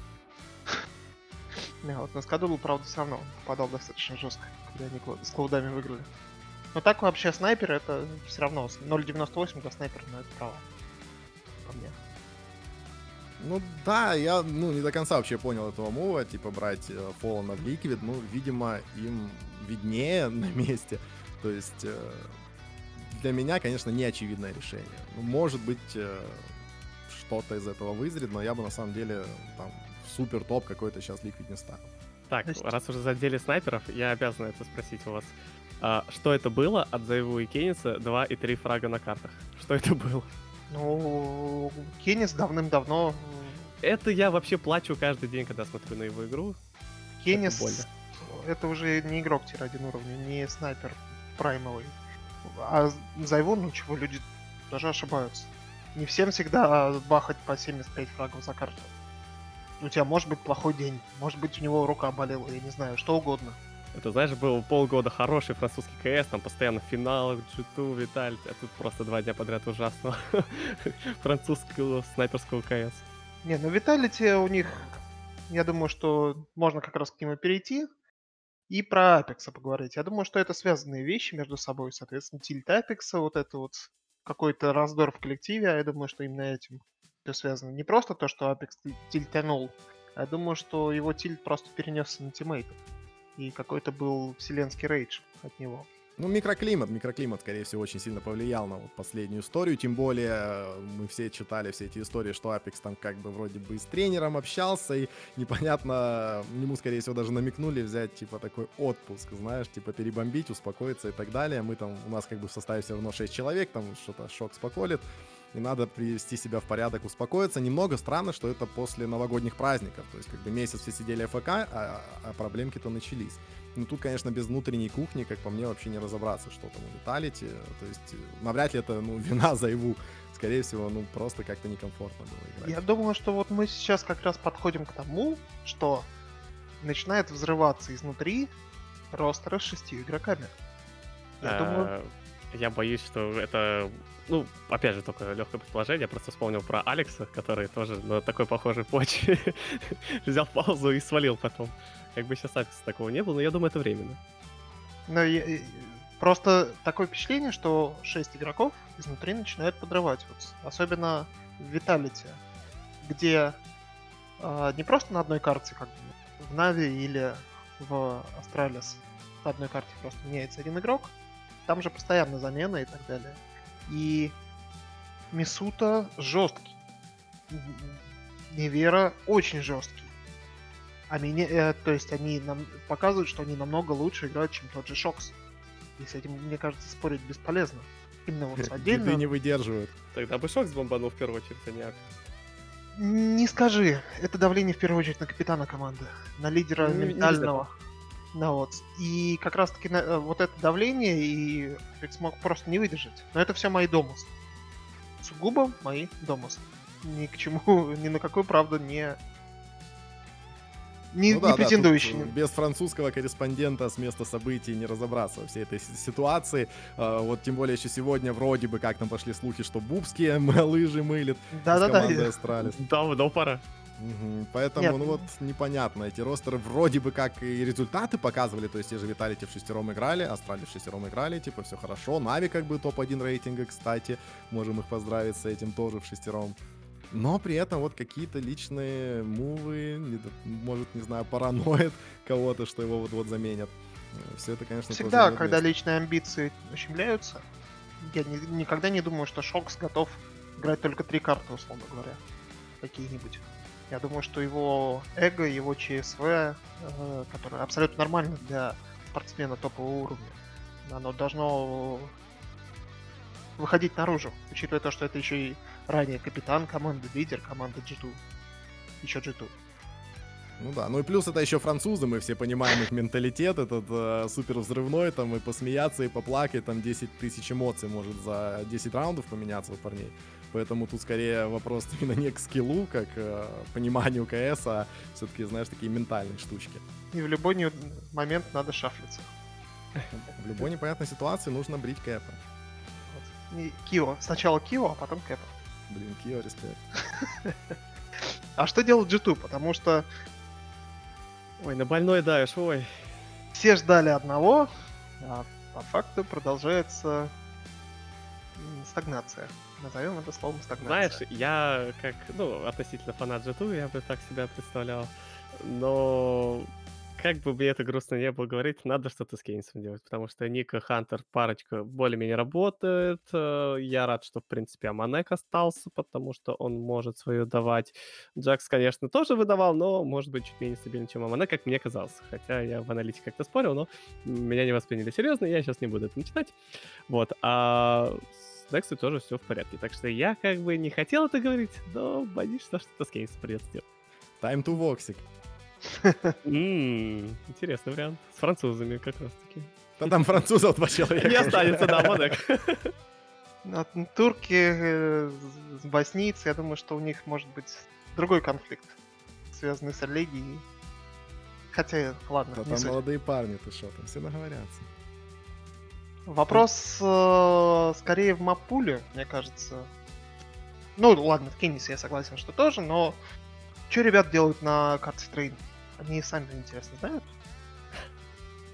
<laughs> Не, вот на Скадудл, правда, все равно попадал достаточно жестко, когда они с клаудами выиграли. Но так вообще снайпер это все равно. с 0.98 для снайпера, но это право. По мне. Ну да, я ну, не до конца вообще понял этого мува, типа брать э, Фолана в Liquid, ну, видимо, им виднее <laughs> на месте. То есть э, для меня, конечно, не очевидное решение. Ну, может быть, э, что-то из этого вызрет, но я бы на самом деле там супер топ какой-то сейчас Liquid не ставил. Так, раз уже задели снайперов, я обязан это спросить у вас. А, что это было от Заеву и Кенниса 2 и 3 фрага на картах? Что это было? Ну, Кеннис давным-давно... Это я вообще плачу каждый день, когда смотрю на его игру. Кеннис больно. это уже не игрок тир-1 уровня, не снайпер праймовый. А Зайвон, ну чего, люди даже ошибаются. Не всем всегда бахать по 75 фрагов за карту. У тебя может быть плохой день, может быть у него рука болела, я не знаю, что угодно. Это, знаешь, был полгода хороший французский КС, там постоянно в финалах, G2, Виталь, а тут просто два дня подряд ужасного <laughs> французского снайперского КС. Не, ну Vitality у них, я думаю, что можно как раз к нему перейти и про Апекса поговорить. Я думаю, что это связанные вещи между собой, соответственно, тильт Апекса, вот это вот какой-то раздор в коллективе, а я думаю, что именно этим все связано. Не просто то, что Апекс тильтанул, а я думаю, что его тильт просто перенесся на тиммейтов. И какой-то был вселенский рейдж от него. Ну, микроклимат, микроклимат, скорее всего, очень сильно повлиял на вот последнюю историю, тем более э, мы все читали все эти истории, что Апекс там как бы вроде бы с тренером общался, и непонятно, ему, скорее всего, даже намекнули взять, типа, такой отпуск, знаешь, типа, перебомбить, успокоиться и так далее. Мы там, у нас как бы в составе все равно 6 человек, там что-то шок споколит, и надо привести себя в порядок, успокоиться. Немного странно, что это после новогодних праздников, то есть как бы месяц все сидели ФК, а, а проблемки-то начались. Ну, тут, конечно, без внутренней кухни, как по мне, вообще не разобраться, что там у Виталити. То есть, э, навряд ли это, ну, <laughs> вина за его. Скорее всего, ну, просто как-то некомфортно было играть. Я думаю, что вот мы сейчас как раз подходим к тому, что начинает взрываться изнутри ростер с шестью игроками. Я думаю, Э, Я боюсь, что это, ну, опять же, только легкое предположение. Я просто вспомнил про Алекса, который тоже на такой похожей почве <laughs> взял паузу и свалил потом. Как бы сейчас Алекса такого не было, но я думаю, это временно. Но я- просто такое впечатление, что 6 игроков изнутри начинают подрывать. Вот, особенно в Виталите, где а, не просто на одной карте, как бы, в Нави или в Астралис, на одной карте просто меняется один игрок, там же постоянно замена и так далее. И Мисута жесткий. Невера очень жесткий. А меня, э, то есть они нам показывают, что они намного лучше играют, чем тот же Шокс. И с этим, мне кажется, спорить бесполезно. Именно вот отдельно. не выдерживают. Тогда бы Шокс бомбанул в первую очередь, а не Алекс. Не скажи, это давление в первую очередь на капитана команды, на лидера Ну, не- ментального. На вот. И как раз таки на, э, вот это давление и Фрик смог просто не выдержать. Но это все мои домыслы. Сугубо мои домыслы. Ни к чему, <laughs> ни на какую правду не... Не, Ну не да, да, претендующий. э, без французского корреспондента с места событий не разобраться во всей этой си- ситуации. А, Вот тем более еще сегодня вроде бы как там пошли слухи, что Bubzkji <laughs> лыжи мылит Да-да-да. командой Astralis. Давно пора. Поэтому, Нет. ну вот, непонятно. Эти ростеры вроде бы как и результаты показывали, то есть те же Vitality в шестером играли, Astralis в шестером играли, типа все хорошо. Нави как бы топ-1 рейтинга, кстати, можем их поздравить с этим тоже в шестером. Но при этом вот какие-то личные мувы, может, не знаю, параноид <laughs> кого-то, что его вот-вот заменят. Все это, конечно, Всегда, когда место. личные амбиции ущемляются, я ни- никогда не думаю, что Шокс готов играть только три карты, условно говоря. Какие-нибудь. Я думаю, что его эго, его ЧСВ, э, которое абсолютно нормально для спортсмена топового уровня, оно должно выходить наружу, учитывая то, что это еще и ранее капитан команды, лидер команды G2. Еще G2. Ну да, ну и плюс это еще французы, мы все понимаем их менталитет, этот э, супер взрывной, там и посмеяться, и поплакать, там 10 тысяч эмоций может за 10 раундов поменяться у парней. Поэтому тут скорее вопрос <laughs> именно не к скиллу, как э, пониманию КС, а все-таки, знаешь, такие ментальные штучки. И в любой не- момент надо шафлиться. В любой непонятной ситуации нужно брить кэпа. Вот. И Кио. Сначала Кио, а потом Кэпа. Блин, Кио, респект. <laughs> А что делать G2? Потому что Ой, на больной давишь, ой. все ждали одного, а по факту продолжается стагнация. Назовем это словом Знаешь, стагнация. я как, ну, относительно фанат G2, я бы так себя представлял. Но как бы мне это грустно не было говорить, надо что-то с Кейнсом делать, потому что Ника, Хантер, парочка более-менее работает. Э, Я рад, что, в принципе, Аманек остался, потому что он может свою давать. Джакс, конечно, тоже выдавал, но, может быть, чуть менее стабильный, чем Аманек, как мне казалось. Хотя я в аналитике как-то спорил, но меня не восприняли серьезно, я сейчас не буду это начинать. Вот. А Nexus тоже все в порядке. Так что я как бы не хотел это говорить, но боюсь, что что-то с Кейнсом придется делать. Time to Voxic. Интересный вариант. С французами как раз таки. Да там французов два человека. Не останется, да, Монек. От турки э, боснийцы, я думаю, что у них может быть другой конфликт, связанный с религией. Хотя, ладно, Да там молодые парни, ты что, там все договорятся. Вопрос э, скорее в мапуле, мне кажется. Ну, ладно, в Кеннисе я согласен, что тоже, но что ребят делают на карте Train? Они сами, интересно, знают?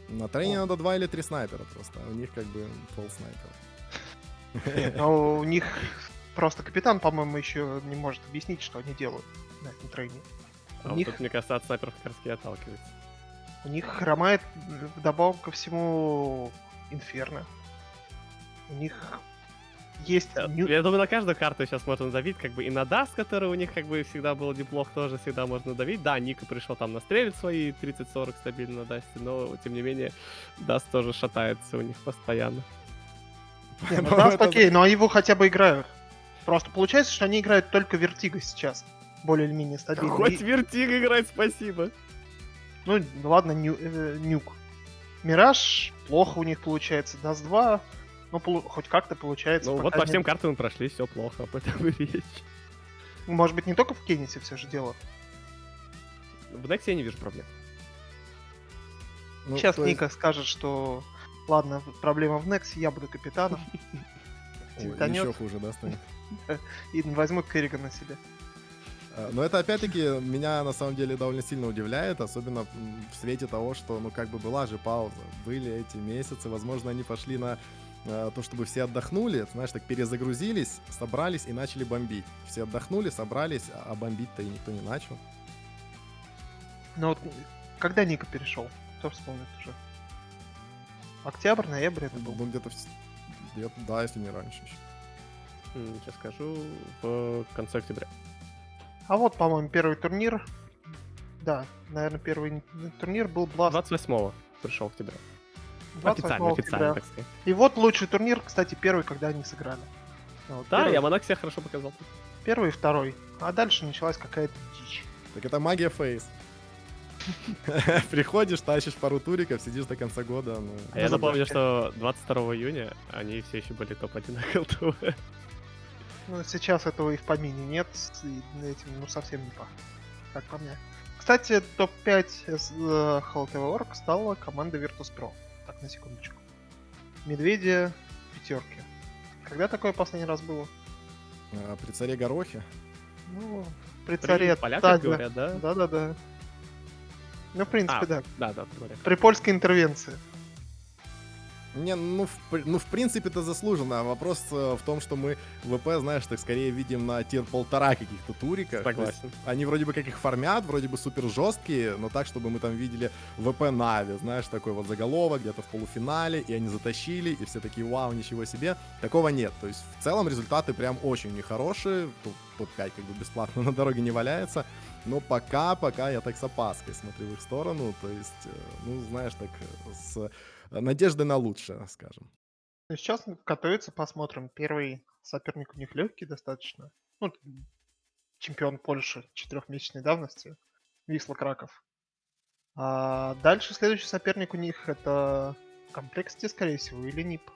На трейне надо два или три снайпера просто, а у них как бы пол снайпера. Но у них просто капитан, по-моему, еще не может объяснить, что они делают на этом трейне. А У вот них, тут, мне кажется, от снайперов как раз отталкивается. у них хромает вдобавок ко всему Инферно. У них есть... Э, Я думаю, на каждую карту сейчас можно давить, как бы и на Dust, который у них как бы всегда был неплох, тоже всегда можно давить. Да, NiKo пришел там настрелить свои 30-40 стабильно на Dust е, но тем не менее Dust тоже шатается у них постоянно. Не, ну <laughs> Dust окей, но его хотя бы играют. Просто получается, что они играют только Vertigo сейчас. Более или менее стабильно. Хоть вертик играть, спасибо. Ну, ладно, ню- э, Nuke. Мираж плохо у них получается. Dust 2, ну, полу- хоть как-то получается. Ну вот по всем картам прошли, все плохо, об этом и <laughs> речь. Может быть, не только в kennyS е все же дело. В nexa я не вижу проблем. Ну, Сейчас есть- Ника скажет, что ладно, проблема в nexa, я буду капитаном. <laughs> Ой, еще хуже, да, станет? <laughs> И возьму Керригана на себя. А, Но это опять-таки меня на самом деле довольно сильно удивляет, особенно в свете того, что, ну, как бы была же пауза. Были эти месяцы, возможно, они пошли на э, то, чтобы все отдохнули, знаешь, так перезагрузились, собрались и начали бомбить. Все отдохнули, собрались, а бомбить-то и никто не начал. Но вот когда Ника перешел? Кто вспомнит уже? Октябрь, ноябрь это был. Ну, где-то, где-то, да, если не раньше еще. Сейчас скажу, в конце октября. А вот, по-моему, первый турнир. Да, наверное, первый турнир был Blast 28-го пришел октября. 28 Официально, официально, так сказать. И вот лучший турнир, кстати, первый, когда они сыграли. Вот Да, первый, я Монак себя хорошо показал. первый и второй. А дальше началась какая-то дичь. Так это магия фейс. <laughs> Приходишь, тащишь пару туриков, сидишь до конца года. Ну, А я напомню, забавно. что 22 июня они все еще были топ-1 на. Ну, сейчас этого и в помине нет, и этим, ну, совсем не пахнет, как по мне. Кстати, топ-5 с- э, HLTV.org стала команда Virtus.pro. Так, на секундочку. Медведи пятерки. Когда такое последний раз было? а, при царе Горохе. Ну, при царе поляки Таде. говорят, да? Да-да-да. Ну, в принципе, А. да. Да, да, при поляках. При польской интервенции. Не, ну, в, ну, в принципе, это заслуженно. А Вопрос э, в том, что мы ВП, знаешь, так скорее видим на тир полтора каких-то туриках. Согласен. Они вроде бы как их формят, вроде бы супер жесткие, но так, чтобы мы там видели ВП Нави, знаешь, такой вот заголовок где-то в полуфинале, и они затащили, и все такие, вау, ничего себе. Такого нет. То есть в целом результаты прям очень нехорошие. Тут топ-5 как бы бесплатно <laughs> на дороге не валяется. Но пока, пока я так с опаской смотрю в их сторону. То есть, э, ну, знаешь, так э, с надеждой на лучшее, скажем. Ну, Сейчас Катовице, посмотрим. Первый соперник у них легкий достаточно. Ну, чемпион Польши четырехмесячной давности. Висла Краков. А дальше следующий соперник у них это Complexity, скорее всего, или NIP.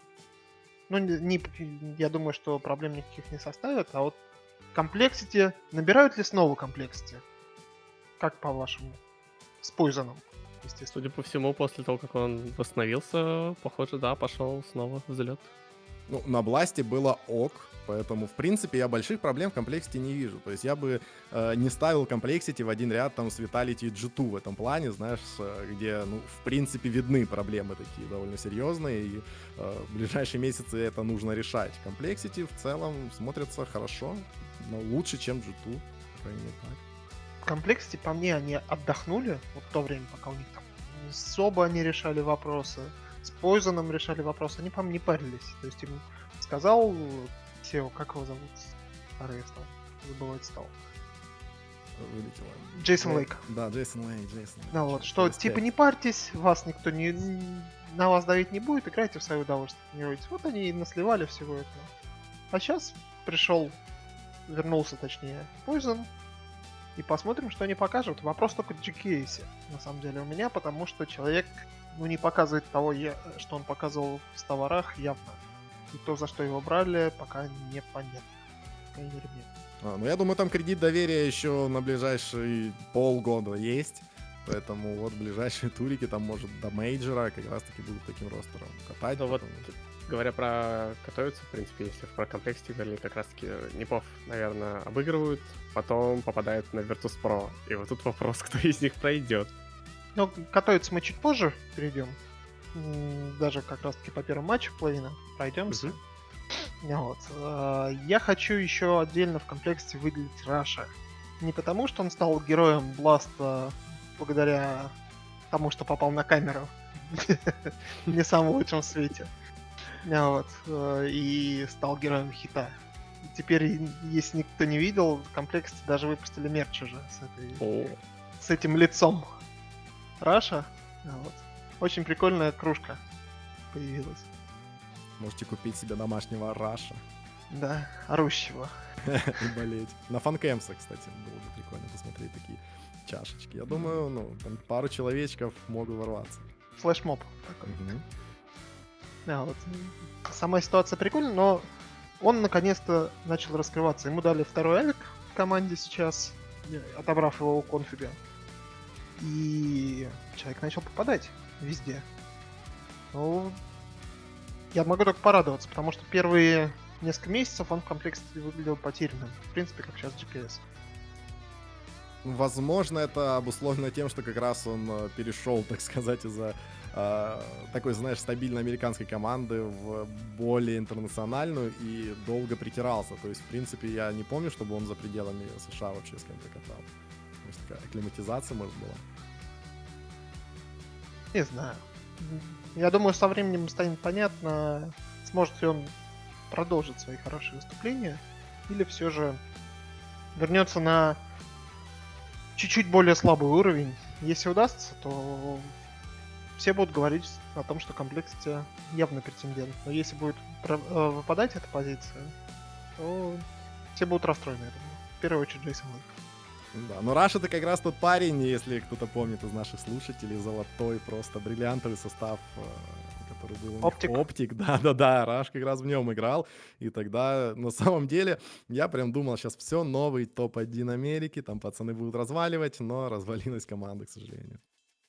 Ну, NIP, я думаю, что проблем никаких не составит, а вот Complexity... Набирают ли снова Complexity? Как по-вашему? С poizon ом, естественно. Судя по всему, после того, как он восстановился, похоже, да, пошел снова взлет. Ну, на BLAST е было ок, поэтому, в принципе, я больших проблем в Complexity не вижу. То есть я бы э, не ставил Complexity в один ряд там с Vitality и G2 в этом плане, знаешь, э, где, ну, в принципе, видны проблемы такие довольно серьезные, и э, в ближайшие месяцы это нужно решать. Complexity в целом смотрятся хорошо, но лучше, чем G2, по крайней мере, так. Complexity, по мне, они отдохнули вот в то время, пока у них там с oBo они решали вопросы, с poizon ом решали вопросы, они, по-моему, не парились. То есть им сказал CEO, как его зовут? Старый стал. Забывать стал. Вылетело. Джейсон Э, Лейк. Да, Джейсон Лейк, Джейсон Лейк. Ну вот, что, пацаны, типа не парьтесь, вас никто не на вас давить не будет, играйте в свое удовольствие, тренируйтесь. Вот они и насладились всего этого. А сейчас пришел, вернулся точнее, Poison, и посмотрим, что они покажут. Вопрос только в GKS, на самом деле, у меня, потому что человек, ну, не показывает того, что он показывал в стоворах явно. И то, за что его брали, пока непонятно. По крайней мере, мне. А, ну, я думаю, там кредит доверия еще на ближайшие полгода есть. Поэтому вот ближайшие турики там, может, до мейджора как раз-таки будут таким ростером катать. Ну вот. Говоря про Катовице, в принципе, если про Complexity говорили, как раз-таки NIP ов, наверное, обыгрывают, потом попадают на Virtus Pro. И вот тут вопрос, <laughs> кто из них пройдет. Ну, в Катовице мы чуть позже перейдем. Даже как раз таки по первому матчу половина пройдемся. Мгм. Вот. а, Я хочу еще отдельно в Complexity выделить RUSH а. Не потому, что он стал героем BLAST а благодаря тому, что попал на камеру. <laughs> Не самом лучшем свете. Вот. э, И стал героем хита. Теперь, если никто не видел, в Complexity даже выпустили мерч уже с этой О, с этим лицом RUSH а. А Вот. Очень прикольная кружка появилась. Можете купить себе домашнего RUSH а Да, орущего. <laughs> и болеть. На фанкемсе, кстати, было бы прикольно посмотреть такие чашечки. Я думаю, ну, там пару человечков могут ворваться. Флешмоб такой. Мгм. А, вот. Сама ситуация прикольная, но он наконец-то начал раскрываться. Ему дали второй авик в команде сейчас, отобрав его у конфига. И человек начал попадать везде. Ну, я могу только порадоваться, потому что первые несколько месяцев он в комплекте выглядел потерянным. В принципе, как сейчас GPS. Возможно, это обусловлено тем, что как раз он э, перешел, так сказать, из-за э, такой, знаешь, стабильной американской команды в более интернациональную и долго притирался. То есть, в принципе, я не помню, чтобы он за пределами США вообще с кем-то катал. То такая акклиматизация, может, была. Не знаю. Я думаю, со временем станет понятно, сможет ли он продолжить свои хорошие выступления, или все же вернется на чуть-чуть более слабый уровень. Если удастся, то все будут говорить о том, что комплекте явно претендент. Но если будет э, выпадать эта позиция, то все будут расстроены. В первую очередь Джейсон Лейк. Да, но Раш это как раз тот парень, если кто-то помнит из наших слушателей, золотой, просто бриллиантовый состав, э, который был у них. Оптик. Оптик, <laughs> да-да-да, Раш как раз в нем играл. И тогда, на самом деле, я прям думал, сейчас все, новый топ-1 Америки, там пацаны будут разваливать, но развалилась команда, к сожалению.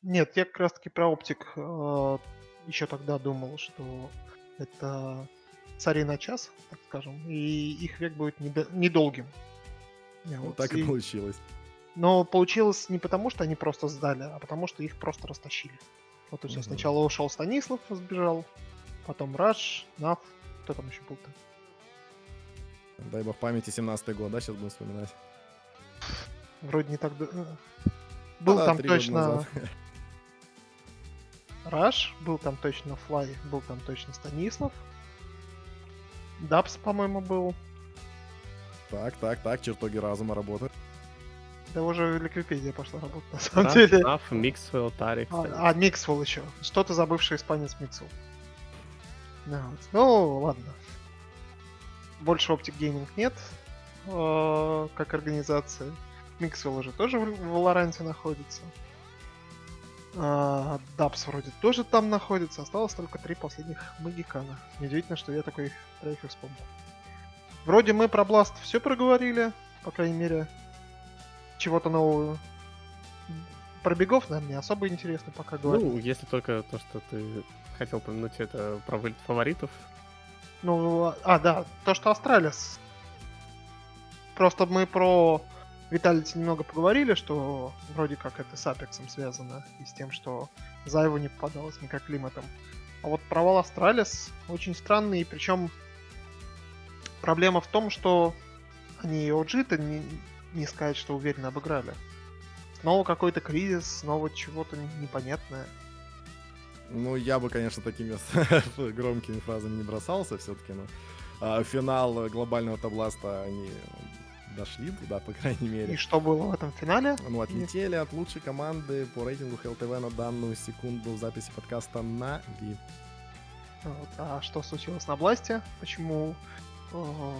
Нет, я как раз таки про оптик еще тогда думал, что это цари на час, так скажем, и их век будет недо- недолгим. Не, Вот вот так и и- получилось. Но получилось не потому, что они просто сдали, а потому, что их просто растащили. Вот то есть Мгм. сначала ушел Станислав, сбежал, потом Раш, Нав, кто там еще был то Дай бог памяти, 17-й год, да, сейчас будем вспоминать. Вроде не так... э. Был Да, там точно. <laughs> Раш, был там точно Флай, был там точно Станислав. Дабс, по-моему, был. Так, так, так, чертоги разума работают. Да уже Википедия пошла работать, на самом RUSH, деле. RUSH, mixwell, tarik. А, а, mixwell еще. Что-то забывший испанец mixwell. Да, вот. Ну, ладно. Больше Optic Gaming нет, э, как организации. mixwell уже тоже в, в Valorant е находится. А, daps вроде тоже там находится. Осталось только три последних могикана. Неудивительно, что я только троих вспомнил. Вроде мы про BLAST все проговорили, по крайней мере, чего-то нового. Про BIG ов нам не особо интересно пока говорить. Ну, если только то, что ты хотел упомянуть, это про вылет фаворитов. Ну, а, да, то, что Astralis. Просто мы про Vitality немного поговорили, что вроде как это с apEX ом связано и с тем, что с его непонятным микроклиматом. А вот провал Astralis очень странный, и причем проблема в том, что они OG-то не, не сказать, что уверенно обыграли. Снова какой-то кризис, снова чего-то непонятное. Ну, я бы, конечно, такими <laughs> громкими фразами не бросался все-таки, но а, финала глобального-то BLAST а они дошли туда, по крайней И мере. что было в этом финале? Ну, отлетели от лучшей команды по рейтингу HLTV на данную секунду в записи подкаста Na'Vi. Вот, А что случилось на BLAST е? Почему э,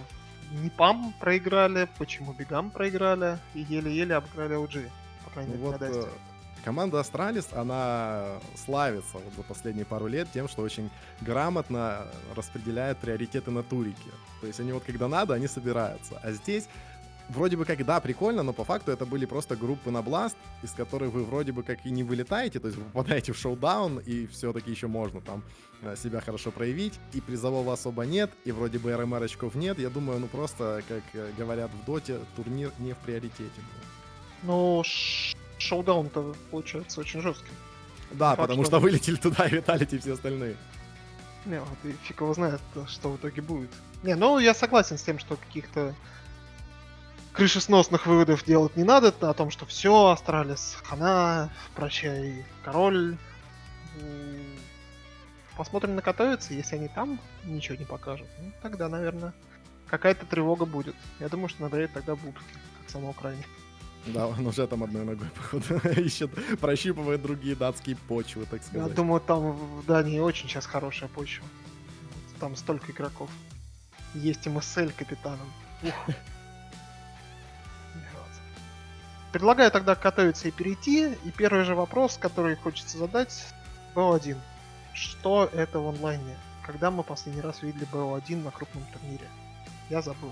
NIP ам проиграли, почему BIG ам проиграли и еле-еле обыграли OG? По крайней Ну мере, вот на Dust е. э, команда Astralis, она славится вот за последние пару лет тем, что очень грамотно распределяет приоритеты на турике. То есть они вот когда надо, они собираются. А здесь вроде бы как, да, прикольно, но по факту это были просто группы на BLAST, из которых вы вроде бы как и не вылетаете, то есть вы попадаете в шоу-даун, и все-таки еще можно там э, себя хорошо проявить, и призового особо нет, и вроде бы RMR очков нет. Я думаю, ну просто, как э, говорят в Dota, турнир не в приоритете. Ну, шоу-даун-то получается очень жестким. Да, Факт, потому что- что вылетели туда и Vitality все остальные. Не, вот и фиг его знает, что в итоге будет. Не, ну я согласен с тем, что каких-то крышесносных выводов делать не надо, о том, что все, Astralis, хана, прощай, король. Посмотрим на если они там ничего не покажут, ну, тогда, наверное, какая-то тревога будет. Я думаю, что надоест тогда будут, как самого Украине. Да, он уже там одной ногой, походу, <laughs> ищет, прощупывает другие датские почвы, так Я сказать. думаю, там в Дании очень сейчас хорошая почва. Там столько игроков. Есть МСЛ капитаном. Ух. Предлагаю тогда Катовице и перейти. И первый же вопрос, который хочется задать, BO1. Что это в онлайне? Когда мы последний раз видели BO1 на крупном турнире? Я забыл.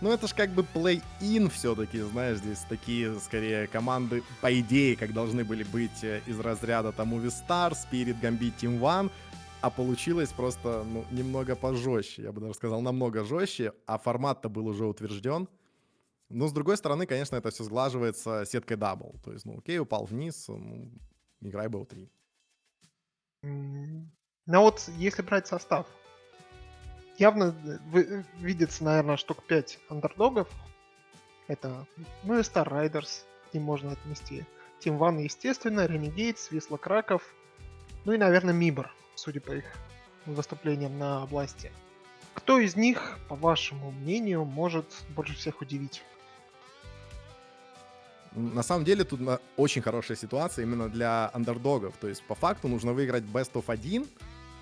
Ну, это ж как бы play-in все-таки, знаешь, здесь такие, скорее, команды, по идее, как должны были быть э, из разряда там Movistar, Spirit, Gambit, Team One, а получилось просто, ну, немного пожестче, я бы даже сказал, намного жестче, а формат-то был уже утвержден. Но, с другой стороны, конечно, это все сглаживается сеткой double. То есть, ну, окей, упал вниз, ну, играй BO3. М, Ну вот, если брать состав, явно э, вы- видится, наверное, штук 5 андердогов. Это, ну и Star Riders, к ним можно отнести. Team One, естественно, Renegades, Висла Краков, ну и, наверное, Мибор, судя по их выступлениям на области. Кто из них, по вашему мнению, может больше всех удивить? На самом деле тут на- очень хорошая ситуация именно для андердогов. То есть по факту нужно выиграть Best of 1,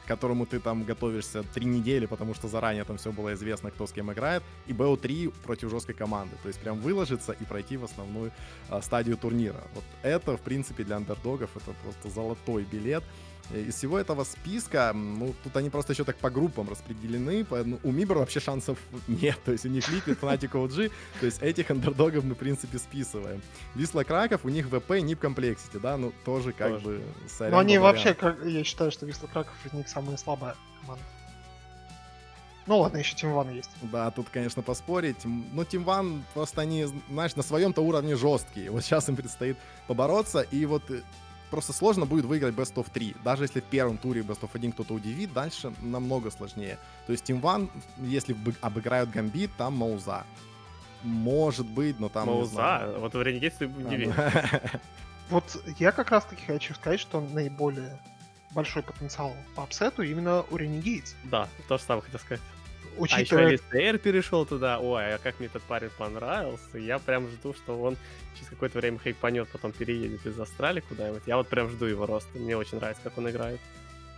к которому ты там готовишься три недели, потому что заранее там все было известно, кто с кем играет, и BO3 против жесткой команды. То есть прям выложиться и пройти в основную а, стадию турнира. Вот это, в принципе, для андердогов это просто золотой билет. Э, Из всего этого списка, ну, тут они просто еще так по группам распределены. по- ну, у Мибор вообще шансов <laughs> нет. То есть у них Liquid, Fnatic, OG. То есть этих андердогов мы, в принципе, списываем. Висла Краков, у них ВП, нип комплексити, да, ну, тоже как Тоже. бы... сорян, Но Ну, они вообще, как, я считаю, что Висла Краков из них самая слабая команда. Ну ладно, еще Team One есть. Да, тут, конечно, поспорить. Но Team One просто они, знаешь, на своем-то уровне жесткие. Вот сейчас им предстоит побороться, и вот э, просто сложно будет выиграть Best of 3. Даже если в первом туре Best of 1 кто-то удивит, дальше намного сложнее. То есть Team One, если бы обыграют Гамбит, там Мауза. Может быть, но там... не Мауза, вот в Ренегейт ты удивил. Вот я как раз таки хочу сказать, что наиболее большой потенциал по апсету именно у Renegades. Да, то же самое хотел сказать. А еще Учитывая, Алистейр перешел туда. Ой, а как мне этот парень понравился. Я прям жду, что он через какое-то время хайпанет, потом переедет из Австралии куда-нибудь. Я вот прям жду его роста. Мне очень нравится, как он играет.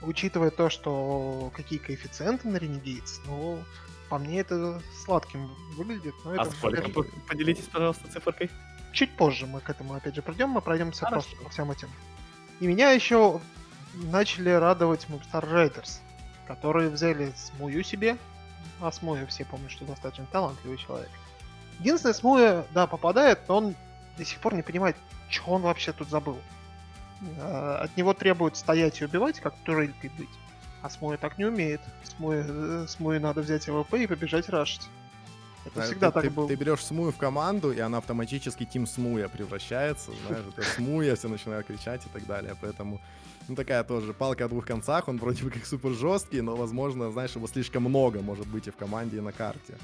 учитывая то, что какие коэффициенты на Renegades, ну, по мне это сладким выглядит. Но А это сколько? П- Поделитесь, пожалуйста, циферкой. Чуть позже мы к этому опять же придем, мы пройдемся Хорошо. просто по всем этим. И меня еще начали радовать Movistar Raiders, которые взяли Смую себе, а Смуя все помнят, что достаточно талантливый человек. Единственное, Смуя, да, попадает, но он до сих пор не понимает, что он вообще тут забыл. Э, От него требуют стоять и убивать, как турелькой быть. А Смуя так не умеет. Смуя, э, Смуе надо взять AWP и побежать рашить. Это Да, всегда ты, так ты- было. ты берешь Смую в команду, и она автоматически Team Смуя превращается, знаешь, это Смуя, все начинают кричать и так далее, поэтому, ну, такая тоже палка о двух концах, он вроде бы как супер жесткий, но, возможно, знаешь, его слишком много может быть и в команде, и на карте.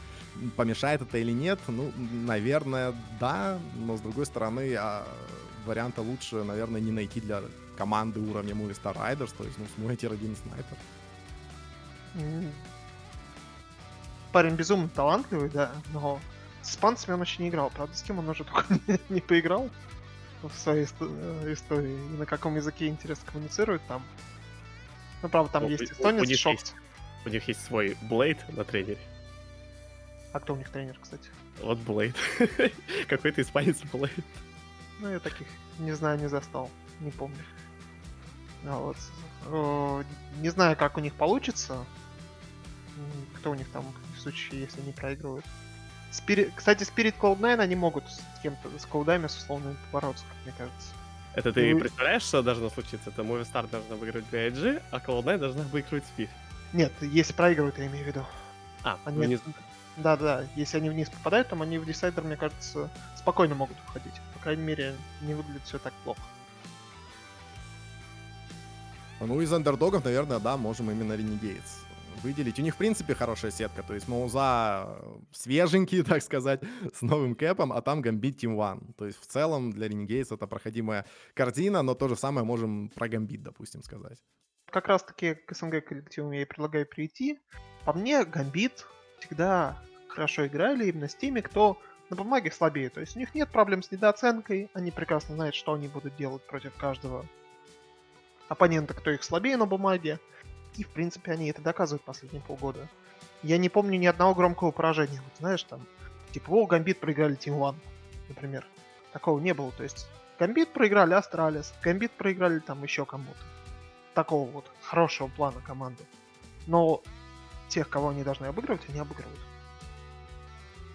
Помешает это или нет? Ну, наверное, да, но, с другой стороны, а, варианта лучше, наверное, не найти для команды уровня Movistar Riders, то есть, ну, Смуя тир-1 снайпер. М. Парень безумно талантливый, да, но с испанцами он еще не играл. Правда, с кем он уже только <laughs> не поиграл в своей э, истории. И на каком языке, интересно, коммуницирует там. Ну, правда, там Ну, есть у- у эстонец, них есть. У них есть свой Блейд на тренере. А кто у них тренер, кстати? Вот Блейд. <laughs> Какой-то испанец Блейд. Ну, я таких не знаю, не застал, не помню. А вот. Не знаю, как у них получится. Кто у них там, в случае, если они проигрывают. Спири- Кстати, Spirit Cloud9 они могут с кем-то, с колдами, с условными бороться, как мне кажется. Это ты Ну, представляешь, что должно случиться? Это Movistar должна выиграть BIG, а Cloud9 должна выиграть Speed. Нет, если проигрывают, я имею в виду. А, Они... ну не- Да, да, если они вниз попадают, то они в десайдер, мне кажется, спокойно могут уходить. По крайней мере, не выглядит все так плохо. Ну, из андердогов, наверное, да, можем именно Renegades выделить. У них, в принципе, хорошая сетка. То есть Мауза э, свеженький, <laughs> так сказать, с новым кэпом, а там Гамбит Team One. То есть в целом для Renegades это проходимая картина, но то же самое можем про Гамбит, допустим, сказать. Как раз таки к СНГ коллективу я и предлагаю перейти. По мне, Гамбит всегда хорошо играли именно с теми, кто на бумаге слабее. То есть у них нет проблем с недооценкой, они прекрасно знают, что они будут делать против каждого оппонента, кто их слабее на бумаге. И, в принципе, они это доказывают последние полгода. Я не помню ни одного громкого поражения. Вот знаешь, там, типа, о, Гамбит проиграли Team One, например. Такого не было. То есть, Гамбит проиграли Astralis, Gambit проиграли там еще кому-то. Такого вот хорошего плана команды. Но тех, кого они должны обыгрывать, они обыгрывают.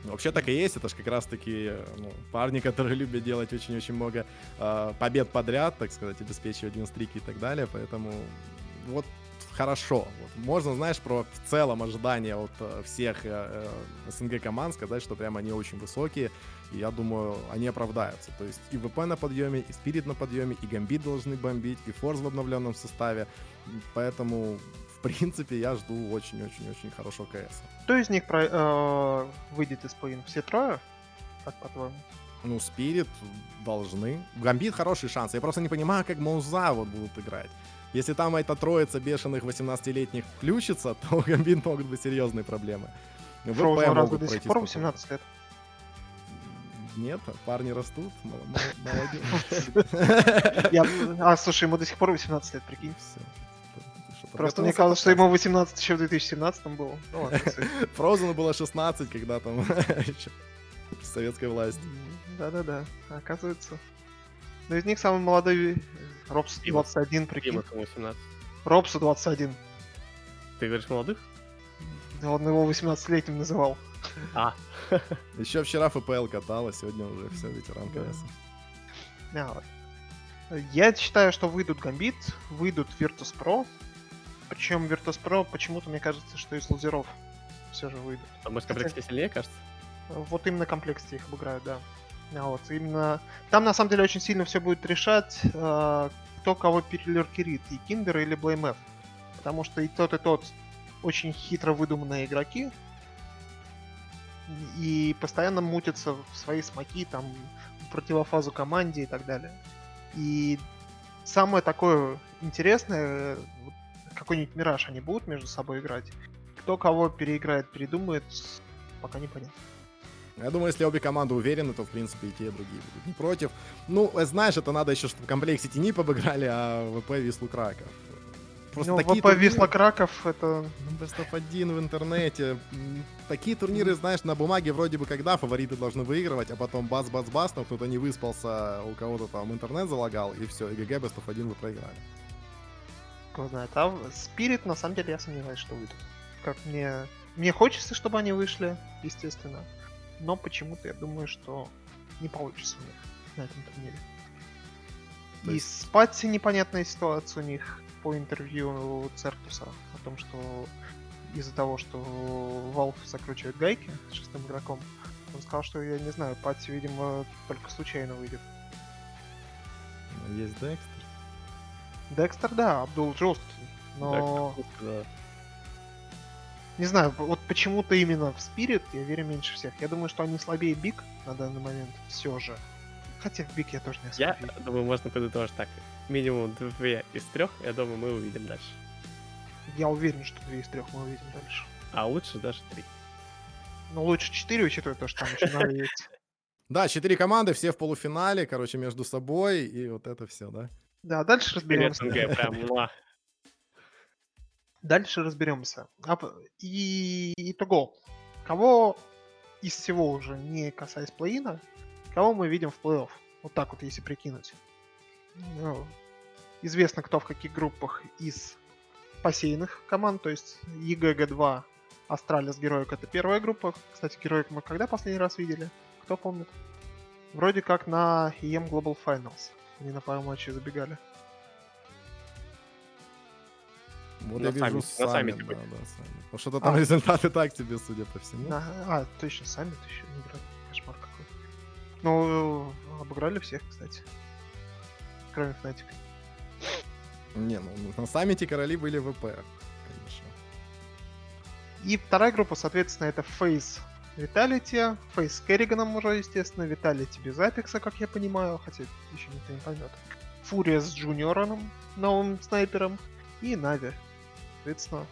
Ну, Вообще так и есть, это же как раз-таки ну, парни, которые <laughs> любят делать очень-очень много э, побед подряд, так сказать, обеспечивать win streak и и так далее, поэтому вот хорошо. Вот. Можно, знаешь, про в целом ожидания от э, всех э, э, СНГ команд сказать, что прям они очень высокие, и я думаю, они оправдаются. То есть и ВП на подъеме, и Спирит на подъеме, и Гамбит должны бомбить, и Форс в обновленном составе, поэтому, в принципе, я жду очень-очень-очень хорошо КС. Кто из них про- э, выйдет из плей Все трое? Как по-твоему? Ну, Спирит должны. Гамбит хороший шанс. Я просто не понимаю, как Мауза вот будут играть. Если там эта троица бешеных 18-летних включится, <laughs> то у Гамбит могут быть серьезные проблемы. ВП Фроузен разве могут до сих пор спокойно. 18 лет? Нет, парни растут. мол- мол- <laughs> Молодец. Я... А, слушай, ему до сих пор 18 лет, прикинь. Просто мне казалось, что ему 18 еще в 2017 было. Ну. Фрозену <laughs> было 16, когда там власти. М, Да-да-да, оказывается. Но из них самый молодой э, Робс Дима. 21, прикинь. Дима, кому 18. Робсу 21. Ты говоришь молодых? Да Он его 18-летним называл. А, <laughs> Еще вчера ФПЛ катала, сегодня уже все, ветеран Да. КС. А, вот. Я считаю, что выйдут Гамбит, выйдут Virtus Pro. Причем Virtus Pro почему-то мне кажется, что из лузеров все же выйдут. А может, комплекте сильнее, кажется? Вот именно комплекте их обыграют, да. А вот именно там на самом деле очень сильно все будет решать, э, кто кого перелеркерит, и Киндер или BlameF. Потому что и тот, и тот очень хитро выдуманные игроки, и постоянно мутятся в свои смоки, там, в противофазу команде и так далее. И самое такое интересное, какой-нибудь Мираж они будут между собой играть. Кто кого переиграет, передумает, пока не понятно. Я думаю, если обе команды уверены, то, в принципе, и те, и другие будут не против. Ну, э, знаешь, это надо еще, чтобы комплекте Тинипа обыграли, а ВП Вислу Краков. Просто ну, такие ВП турниры... Висла Краков это... Ну, Best of 1 в интернете. Такие турниры, знаешь, на бумаге вроде бы когда фавориты должны выигрывать, а потом бац-бац-бац, но кто-то не выспался, у кого-то там интернет залагал, и все, и ГГ Best of 1 вы проиграли. Кто знает. А Спирит, на самом деле, я сомневаюсь, что выйдут. Как мне... Мне хочется, чтобы они вышли, естественно. Но почему-то я думаю, что не получится у них на этом турнире. То есть... И с Патси непонятная ситуация у них по интервью Цертуса о том, что из-за того, что Valve закручивает гайки с шестым игроком, он сказал, что я не знаю, Пати, видимо, только случайно выйдет. Есть Декстер. Декстер, да, Абдул жесткий, но... Декстер, да. Не знаю, вот почему-то именно в Spirit я верю меньше всех. Я думаю, что они слабее BIG на данный момент все же. Хотя в BIG я тоже не особо Я думаю, можно подытожить так минимум две из трех, я думаю, мы увидим дальше. Я уверен, что две из трех мы увидим дальше. А лучше даже три. Ну, лучше четыре, учитывая то, что там еще надо есть. <laughs> Да, четыре команды, все в полуфинале, короче, между собой, и вот это все, да? Да, дальше разберемся. Дальше разберемся. И итого. Кого из всего уже, не касаясь плей-ина, кого мы видим в плей-офф? Вот так вот, если прикинуть ну, известно, кто в каких группах из посейных команд, то есть EG, G2, Astralis, Heroic это первая группа. Кстати, Heroic мы когда последний раз видели? Кто помнит? Вроде как на IEM Global Finals. Они на пару матчей забегали. Вот на я вижу сами, на саммит, да, да, сами. Ну что-то там а. <laughs> результаты так тебе, судя по всему. На, а, точно, саммит еще не играли. Кошмар какой. Ну, обыграли всех, кстати кроме Fnatic. Не, ну на саммите короли были ВП, конечно. И вторая группа, соответственно, это Фейс Виталити, Фейс с Керриганом уже, естественно, Виталити без Апекса, как я понимаю, хотя еще никто не поймет. Фурия с Джуниором, новым снайпером, и Нави. Соответственно,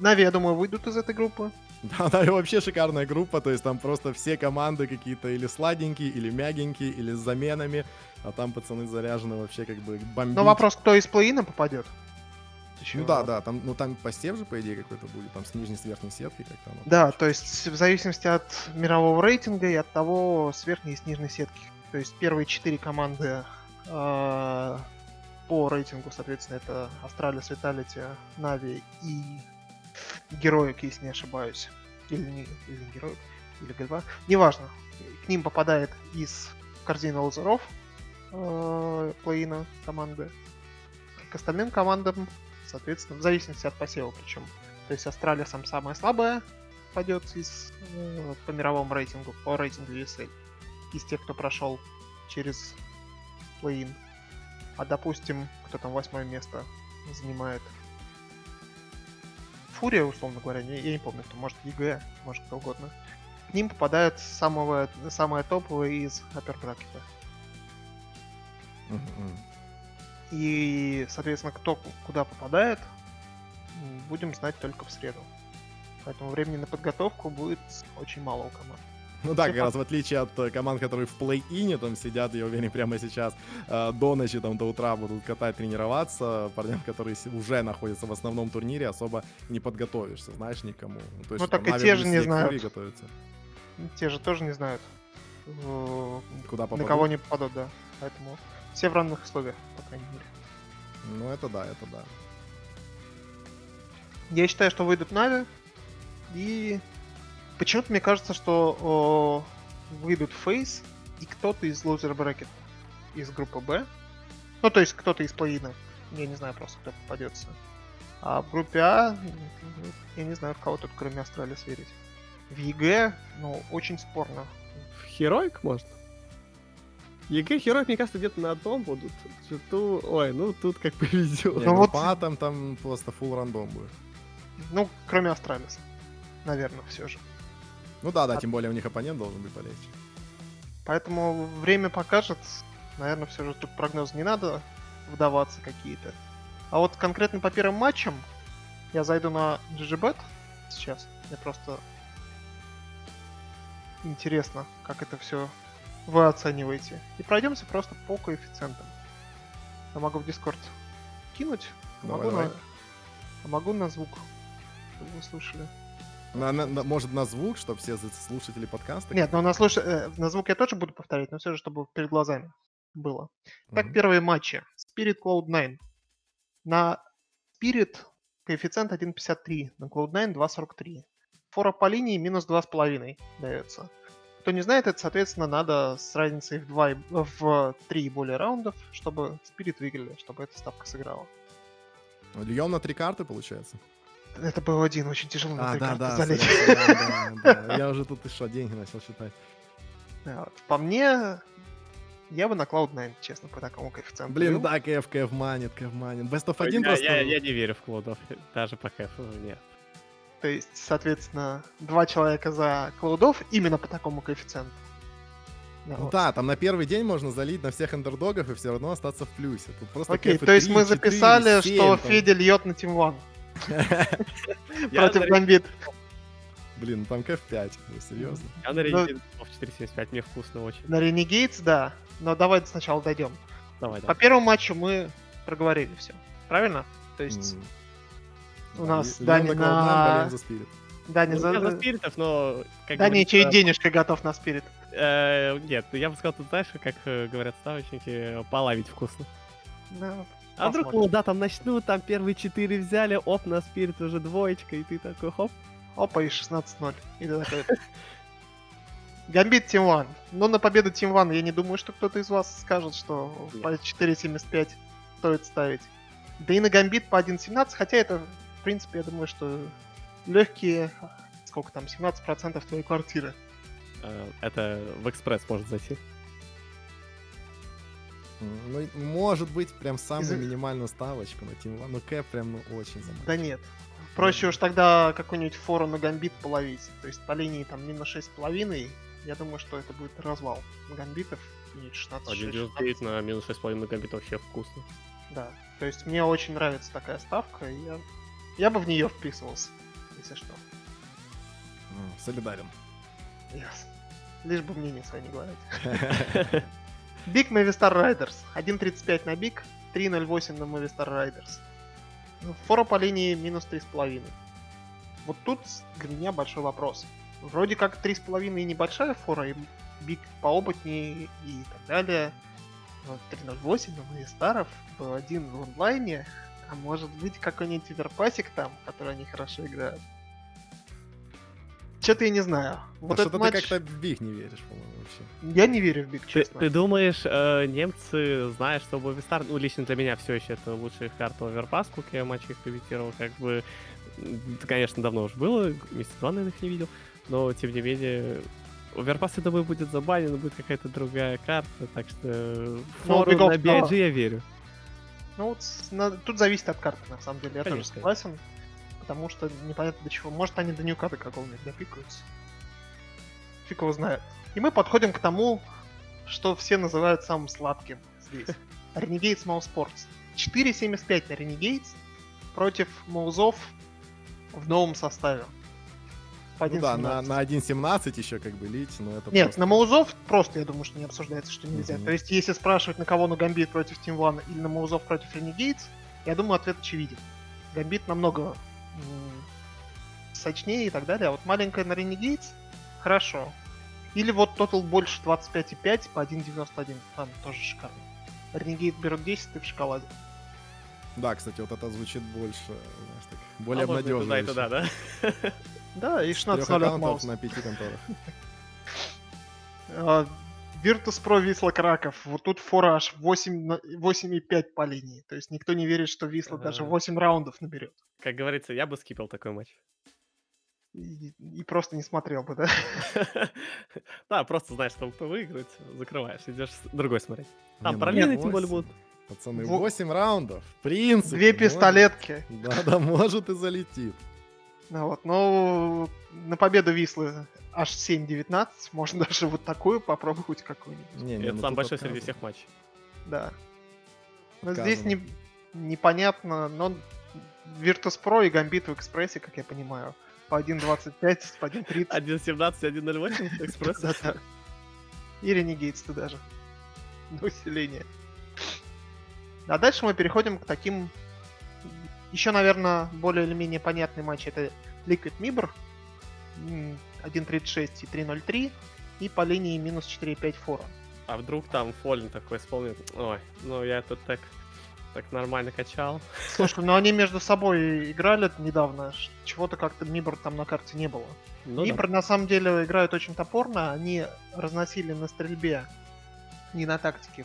Нави, я думаю, выйдут из этой группы. <laughs> Да, да, и вообще шикарная группа, то есть там просто все команды какие-то или сладенькие, или мягенькие, или с заменами, а там пацаны заряжены вообще как бы бомбить. Но вопрос, кто из плей-ина попадет? Ну да, да, там, ну там посев же, по идее, какой-то будет, там с нижней, с верхней сеткой как-то. Да, то есть в зависимости от мирового рейтинга и от того, с верхней и с нижней сетки. То есть первые четыре команды э, по рейтингу, соответственно, это Австралия, Светалити, Нави и Героик, если не ошибаюсь. Или не, или не Героик, или Г2. Неважно. К ним попадает из корзины лазеров э, плей-ина команды. К остальным командам, соответственно, в зависимости от посева причем. То есть Австралия сам самая слабая пойдет из, э, по мировому рейтингу, по рейтингу ESL. Из тех, кто прошел через play-in. А допустим, кто там восьмое место занимает FURIA, условно говоря, я, я не помню, кто, может EG, может кто угодно. К ним попадает самого, самое топовое из upper bracket а. И, соответственно, кто куда попадает, будем знать только в среду. Поэтому времени на подготовку будет очень мало у команд. Ну да, как раз в отличие от э, команд, которые в плей-ине там сидят, я уверен, прямо сейчас э, до ночи, там, до утра будут катать, тренироваться, парням, которые уже находятся в основном турнире, особо не подготовишься, знаешь, никому. Ну, то есть, ну так и те же не знают. Готовятся. Те же тоже не знают. Куда попадут? На кого не попадут, да. Поэтому все в равных условиях, по крайней мере. Ну это да, это да. Я считаю, что выйдут NAVI и Почему-то мне кажется, что о, выйдут FaZe и кто-то из Loser Bracket из группы Б. Ну, то есть кто-то из плей Я не знаю просто, кто попадется. А в группе А, я не знаю, в кого тут кроме Astralis верить. В EG, ну, очень спорно. В Heroic можно? EG, Heroic, мне кажется, где-то на одном будут. Что-то, ой, ну тут как повезет. Не, Ну вот- А там, там просто full рандом будет. Ну, кроме Астралиса. Наверное, все же. Ну да, да, А- тем более у них оппонент должен быть полегче. Поэтому время покажет. Наверное, все же тут прогноз не надо вдаваться какие-то. А вот конкретно по первым матчам я зайду на GGBet сейчас. Мне просто интересно, как это все вы оцениваете. И пройдемся просто по коэффициентам. Я могу в Discord кинуть, а Давай, могу, давай. На... могу на звук, чтобы вы слушали. На- на- на- может на звук, чтобы все слушатели подкаста? Нет, ну на, слуш... э, на звук я тоже буду повторять, но все же, чтобы перед глазами было. Так, Мгм. первые матчи. Spirit Cloud9. На Spirit коэффициент 1.53, на Cloud9 2.43. Фора по линии минус 2.5 дается. Кто не знает, это, соответственно, надо с разницей в, 2 и- в 3 и более раундов, чтобы Spirit выиграли, чтобы эта ставка сыграла. Льем на три карты, получается? Это был один, очень тяжело на А, три да, да, залить. сорян, да, да. Я уже тут и что, деньги начал считать. Да, вот. По мне, я бы на Cloud9, честно, по такому коэффициенту. Блин, да, КФ, КФ манит, КФ манит. Best of Ой, 1 я, просто... я, я не верю в клоудов, даже по кэфу, нет. То есть, соответственно, два человека за клоудов именно по такому коэффициенту. Да, Ну вот. да, там на первый день можно залить на всех андердогов и все равно остаться в плюсе. Тут просто Окей, КФ то есть 3, мы 4, записали, 7 что там. Федя льет на Team One Я <laughs> против Гамбит. Блин, ну там КФ 5, ну серьезно. я на Ну- Renegade в 4.75, мне вкусно очень. На Renegades, да. Но давай сначала дойдем. Давай, По первому матчу мы проговорили все. Правильно? То есть, у нас Дани на- Cloud9, болеем за Spirit. Дани Ну, за... за спиритов, но... Как Дани говорится, чуть денежкой готов на спирит. э, нет, я бы сказал, тут знаешь, как э, говорят ставочники, половить вкусно. Да. А вдруг, ну да, там начнут, там первые четыре взяли, оп, на спирит уже двоечка, и ты такой, хоп. Опа, и 16-0. И ты такой... Гамбит Team One. Но на победу Team One я не думаю, что кто-то из вас скажет, что Нет. по 4.75 стоит ставить. Да и на Гамбит по 1.17, хотя это, в принципе, я думаю, что легкие, сколько там, 17% твоей квартиры. Э, Это в экспресс может зайти. Ну, и может быть, прям самую Из-за- минимальную ставочку на Team One, но КФ прям ну, очень заманчив. Да нет. Проще уж тогда какую-нибудь фору на Гамбит половить. То есть по линии там минус 6,5. Я думаю, что это будет развал гамбитов. Минус 16 1.99 16. на минус 6,5 гамбит вообще вкусно. Да. То есть мне очень нравится такая ставка, и я, я бы в нее вписывался, если что. Солидарен. Yes. Лишь бы свое не говорить. <laughs> BIG Movistar Riders. 1.35 на BIG, 3.08 на Movistar Riders. Ну, Фора по линии минус 3.5. Вот тут для меня большой вопрос. Вроде как 3.5 и небольшая фора, и BIG поопытнее и так далее. Но 3.08 на Movistar'ов в BO1 в онлайне, а может быть какой-нибудь оверпасик там, который они хорошо играют. Что-то я не знаю. Вот а этот что-то матч... ты как-то в BIG не веришь, по-моему, вообще. Я не верю в Биг, Ты, честно. ты думаешь, э, немцы, зная, что Movistar, ну, лично для меня все еще это лучшая карта Оверпас, сколько я матчей их комментировал, как бы, это, конечно, давно уже было, месяца два, наверное, их не видел, но, тем не менее, Оверпас, я думаю, будет забанен, будет какая-то другая карта, так что Ну, фору Бигов, на. BIG я верю. Ну вот на- тут зависит от карты, на самом деле, я тоже Конечно. согласен. Потому что непонятно до чего. Может они до ньюката какого-нибудь допикаются. Фиг его знает. И мы подходим к тому, что все называют самым сладким здесь. Renegades Mouse Sports. 4.75 на Renegades против Маузов в новом составе. Ну да, на, 1.17. на 1.17 еще как бы лить, но это Нет, просто- на Маузов просто, я думаю, что не обсуждается, что нельзя. Мгм. То есть, если спрашивать, на кого на Гамбит против Team One или на Маузов против Renegades, я думаю, ответ очевиден. Гамбит намного сочнее и так далее, а вот маленькая на Renegades хорошо. Или вот тотал больше 25,5 по 1.91, там тоже шикарно. Renegade берут 10, ты в шоколаде. Да, кстати, вот это звучит больше, знаешь, так, более А можно и обнадеживающе. туда, и туда, да? Да, и Трех 16 0 от аккаунтов Мауса. на пяти конторах. <laughs> А, Virtus Pro Висла Краков. Вот тут фора аж 8, на- 8,5 по линии. То есть никто не верит, что Висла даже Ага. 8 раундов наберет. Как говорится, я бы скипал такой матч. И, и просто не смотрел бы, да? <laughs> Да, просто знаешь, что выиграть, закрываешь, идешь другой смотреть. Там ну, параллельно тем более будут. Пацаны, Во- 8 раундов. В принципе. Две пистолетки. Да, да, может и залетит. Ну вот, ну, на победу Вислы аж 7-19. Можно <laughs> даже вот такую попробовать какую-нибудь. Не, не, Это ну самый большой среди отказывай. всех матчей. Да. Но Показано. здесь не, непонятно, но Virtus Pro и Гамбит в экспрессе, как я понимаю, по 1.25, по 1.30. 1.17, 1.08 экспресс. Да-да. И Renegades-то даже. На усиление. А дальше мы переходим к таким... Еще, наверное, более или менее понятный матч. Это Liquid Mibr. м, 1.36 и 3.03. И по линии минус 4.5 фора. А вдруг там Фолин такой исполнит? Ой, ну я тут так, так нормально качал. Слушай, ну они между собой играли недавно. Чего-то как-то Мибр там на карте не было. Ну да. Мибр на самом деле играют очень топорно. Они разносили на стрельбе, не на тактике,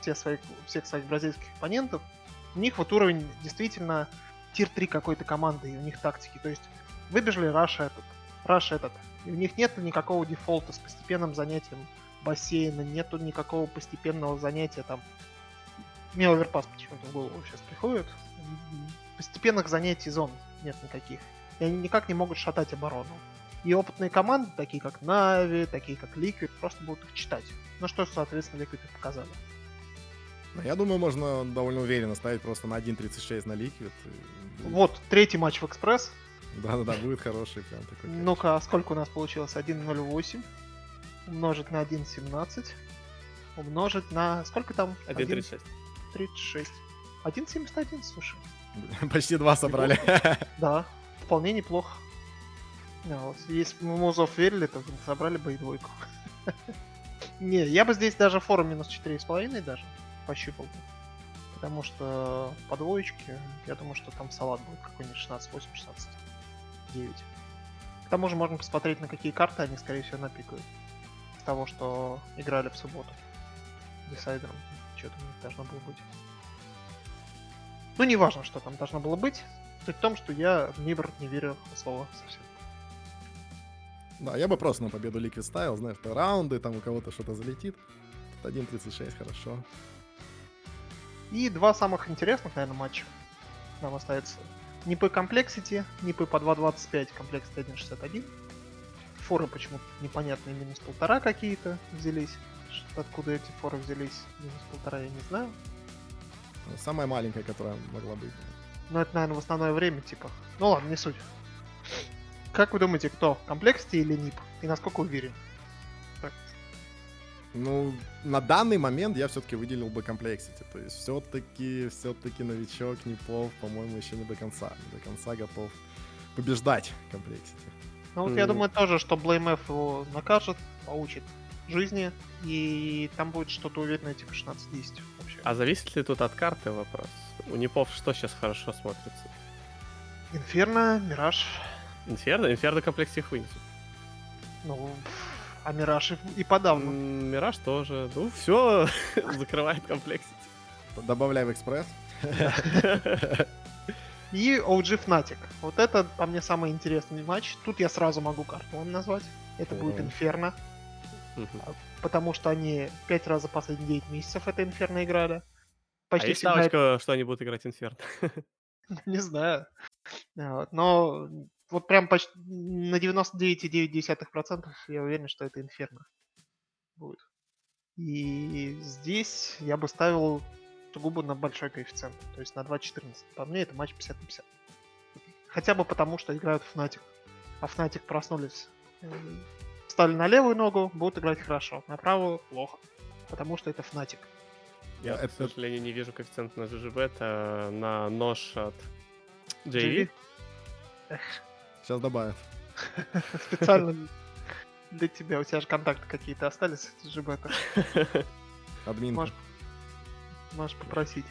все своих, всех своих бразильских оппонентов. У них вот уровень действительно тир-3 какой-то команды, и у них тактики. То есть выбежали раш этот, раш этот. И у них нет никакого дефолта с постепенным занятием бассейна, нету никакого постепенного занятия там. Мне оверпас почему-то в голову сейчас приходит. Постепенных занятий зон нет никаких. И они никак не могут шатать оборону. И опытные команды, такие как NAVI, такие как Liquid, просто будут их читать. Ну что, соответственно, Liquid и показали. Ну, Я думаю, можно довольно уверенно ставить просто на 1.36 на Liquid. и будет- Вот, третий матч в Экспресс. Да-да-да, будет хороший прям такой. Ну-ка, а сколько у нас получилось? 1.08 умножить на 1.17 умножить на... Сколько там? 1.36. 1.36. 1.71, слушай. <laughs> Почти два собрали. <laughs> Да, вполне неплохо. Да, вот, если бы мы Музов верили, то собрали бы и двойку. <laughs> Не, я бы здесь даже форум минус 4,5 даже пощупал бы. Потому что по двоечке, я думаю, что там салат будет какой-нибудь 16-8, 16-9. К тому же можно посмотреть, на какие карты они, скорее всего, напикают. С того, что играли в субботу. Десайдером. Что-то у них должно было быть. Ну, не важно, что там должно было быть. Суть в том, что я в Мибр не верю в слово совсем. Да, я бы просто на победу Liquid ставил, знаешь, раунды, там у кого-то что-то залетит. Тут 1.36, хорошо. И два самых интересных, наверное, матча нам остается. НИПы Complexity, НИПы по 2.25, Complexity 1.61. Форы почему-то непонятные, минус полтора какие-то взялись. Откуда эти форы взялись, минус полтора, я не знаю. Ну, Самая маленькая, которая могла быть. Но это, наверное, в основное время, типа. Ну ладно, не суть. Как вы думаете, кто? Complexity или НИП? И насколько уверен? Ну, на данный момент я все-таки выделил бы Complexity. То есть все-таки, все-таки новичок Непов, по-моему, еще не до конца. Не до конца готов побеждать Complexity. Ну вот я Мгм. думаю тоже, что BlameF его накажет, поучит жизни, и там будет что-то уверенное типа 16-10 вообще. А зависит ли тут от карты вопрос? У Непов что сейчас хорошо смотрится? Инферно, Мираж, Инферно? Инферно комплекс их вынесет. ну, а Мираж и, и подавно. Мираж тоже. Ну, все, <laughs> закрывает комплекс. Добавляй в экспресс. <laughs> И OG Fnatic. Вот это по мне самый интересный матч. Тут я сразу могу карту вам назвать. Это будет. Инферно, потому что они пять раз за последние 9 месяцев это Инферно играли. А Почти есть всегда ставочка, что они будут играть Инферно? <laughs> Не знаю. А, вот, Но вот прям почти на 99,9% я уверен, что это Инферно будет. И здесь я бы ставил сугубо на большой коэффициент, то есть на 2.14. По мне это матч 50 на 50. Хотя бы потому, что играют Fnatic. А Fnatic проснулись, э, встали на левую ногу, будут играть хорошо, на правую плохо. Потому что это Fnatic. Я, это- к сожалению, не вижу коэффициент на ЖЖБ, это на нож от JV? JV. Сейчас добавят. Специально для тебя. У тебя же контакты какие-то остались с GBT. Админ. Можешь попросить.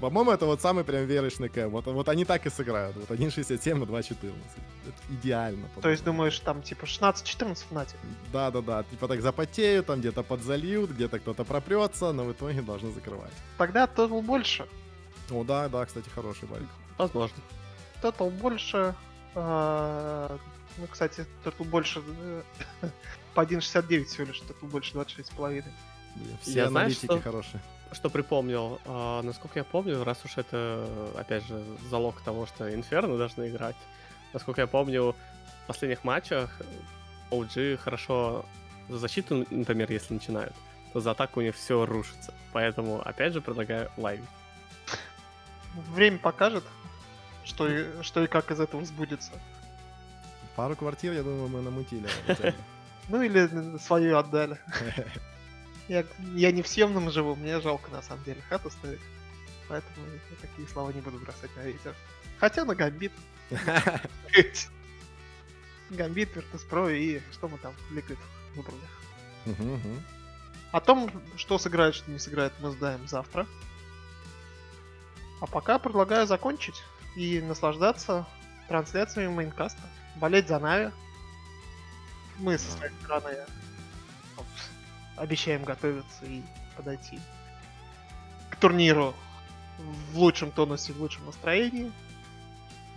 По-моему, это вот самый прям верочный кэм. Вот, вот они так и сыграют. Вот 1.67 и 2.14. Это идеально. То есть думаешь, там типа 16-14 в нате? Да-да-да, типа так запотеют, там где-то подзальют, где-то кто-то пропрется, но в итоге должны закрывать. Тогда тотал больше. О, да, да, кстати, хороший байк. Возможно. Тотал больше. А, Ну, кстати, тотал больше э, <laughs> по 1.69 всего лишь, тотал больше 26,5. Блин, Все Я аналитики что- хорошие. Что припомнил, а, насколько я помню, раз уж это, опять же, залог того, что Инферно должны играть, насколько я помню, в последних матчах OG хорошо за защиту, например, если начинают, то за атаку у них все рушится. Поэтому, опять же, предлагаю live. Время покажет, что и, что и как из этого сбудется. Пару квартир, я думаю, мы намутили. <laughs> Ну или свою отдали. <laughs> Я, я не в съемном живу, мне жалко на самом деле хату ставить. Поэтому я такие слова не буду бросать на ветер. Хотя на Gambit. <laughs> Gambit, Virtus.pro и что мы там Liquid выбрали. Мгм, мгм. О том, что сыграет, что не сыграет, мы знаем завтра. А пока предлагаю закончить и наслаждаться трансляциями Maincast а. Болеть за NAVI. Мы со своей стороны обещаем готовиться и подойти к турниру в лучшем тонусе, в лучшем настроении.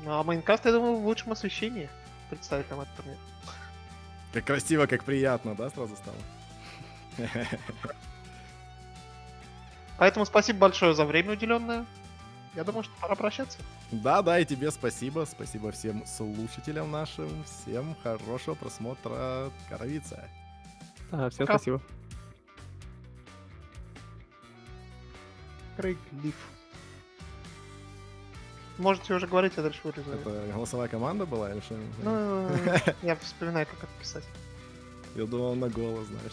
Ну а мейнкаст, я думаю, в лучшем освещении представит нам этот турнир. Как красиво, как приятно, да, сразу стало? Поэтому спасибо большое за время уделенное. Я думаю, что пора прощаться. Да, да, и тебе спасибо. Спасибо всем слушателям нашим. Всем хорошего просмотра Коровица. Да, всем Пока. спасибо. Крейг Лиф. Можете уже говорить, я дальше вырезаю. Это голосовая команда была или что? Ну, <laughs> я вспоминаю, как это писать. Я думал на голос, знаешь.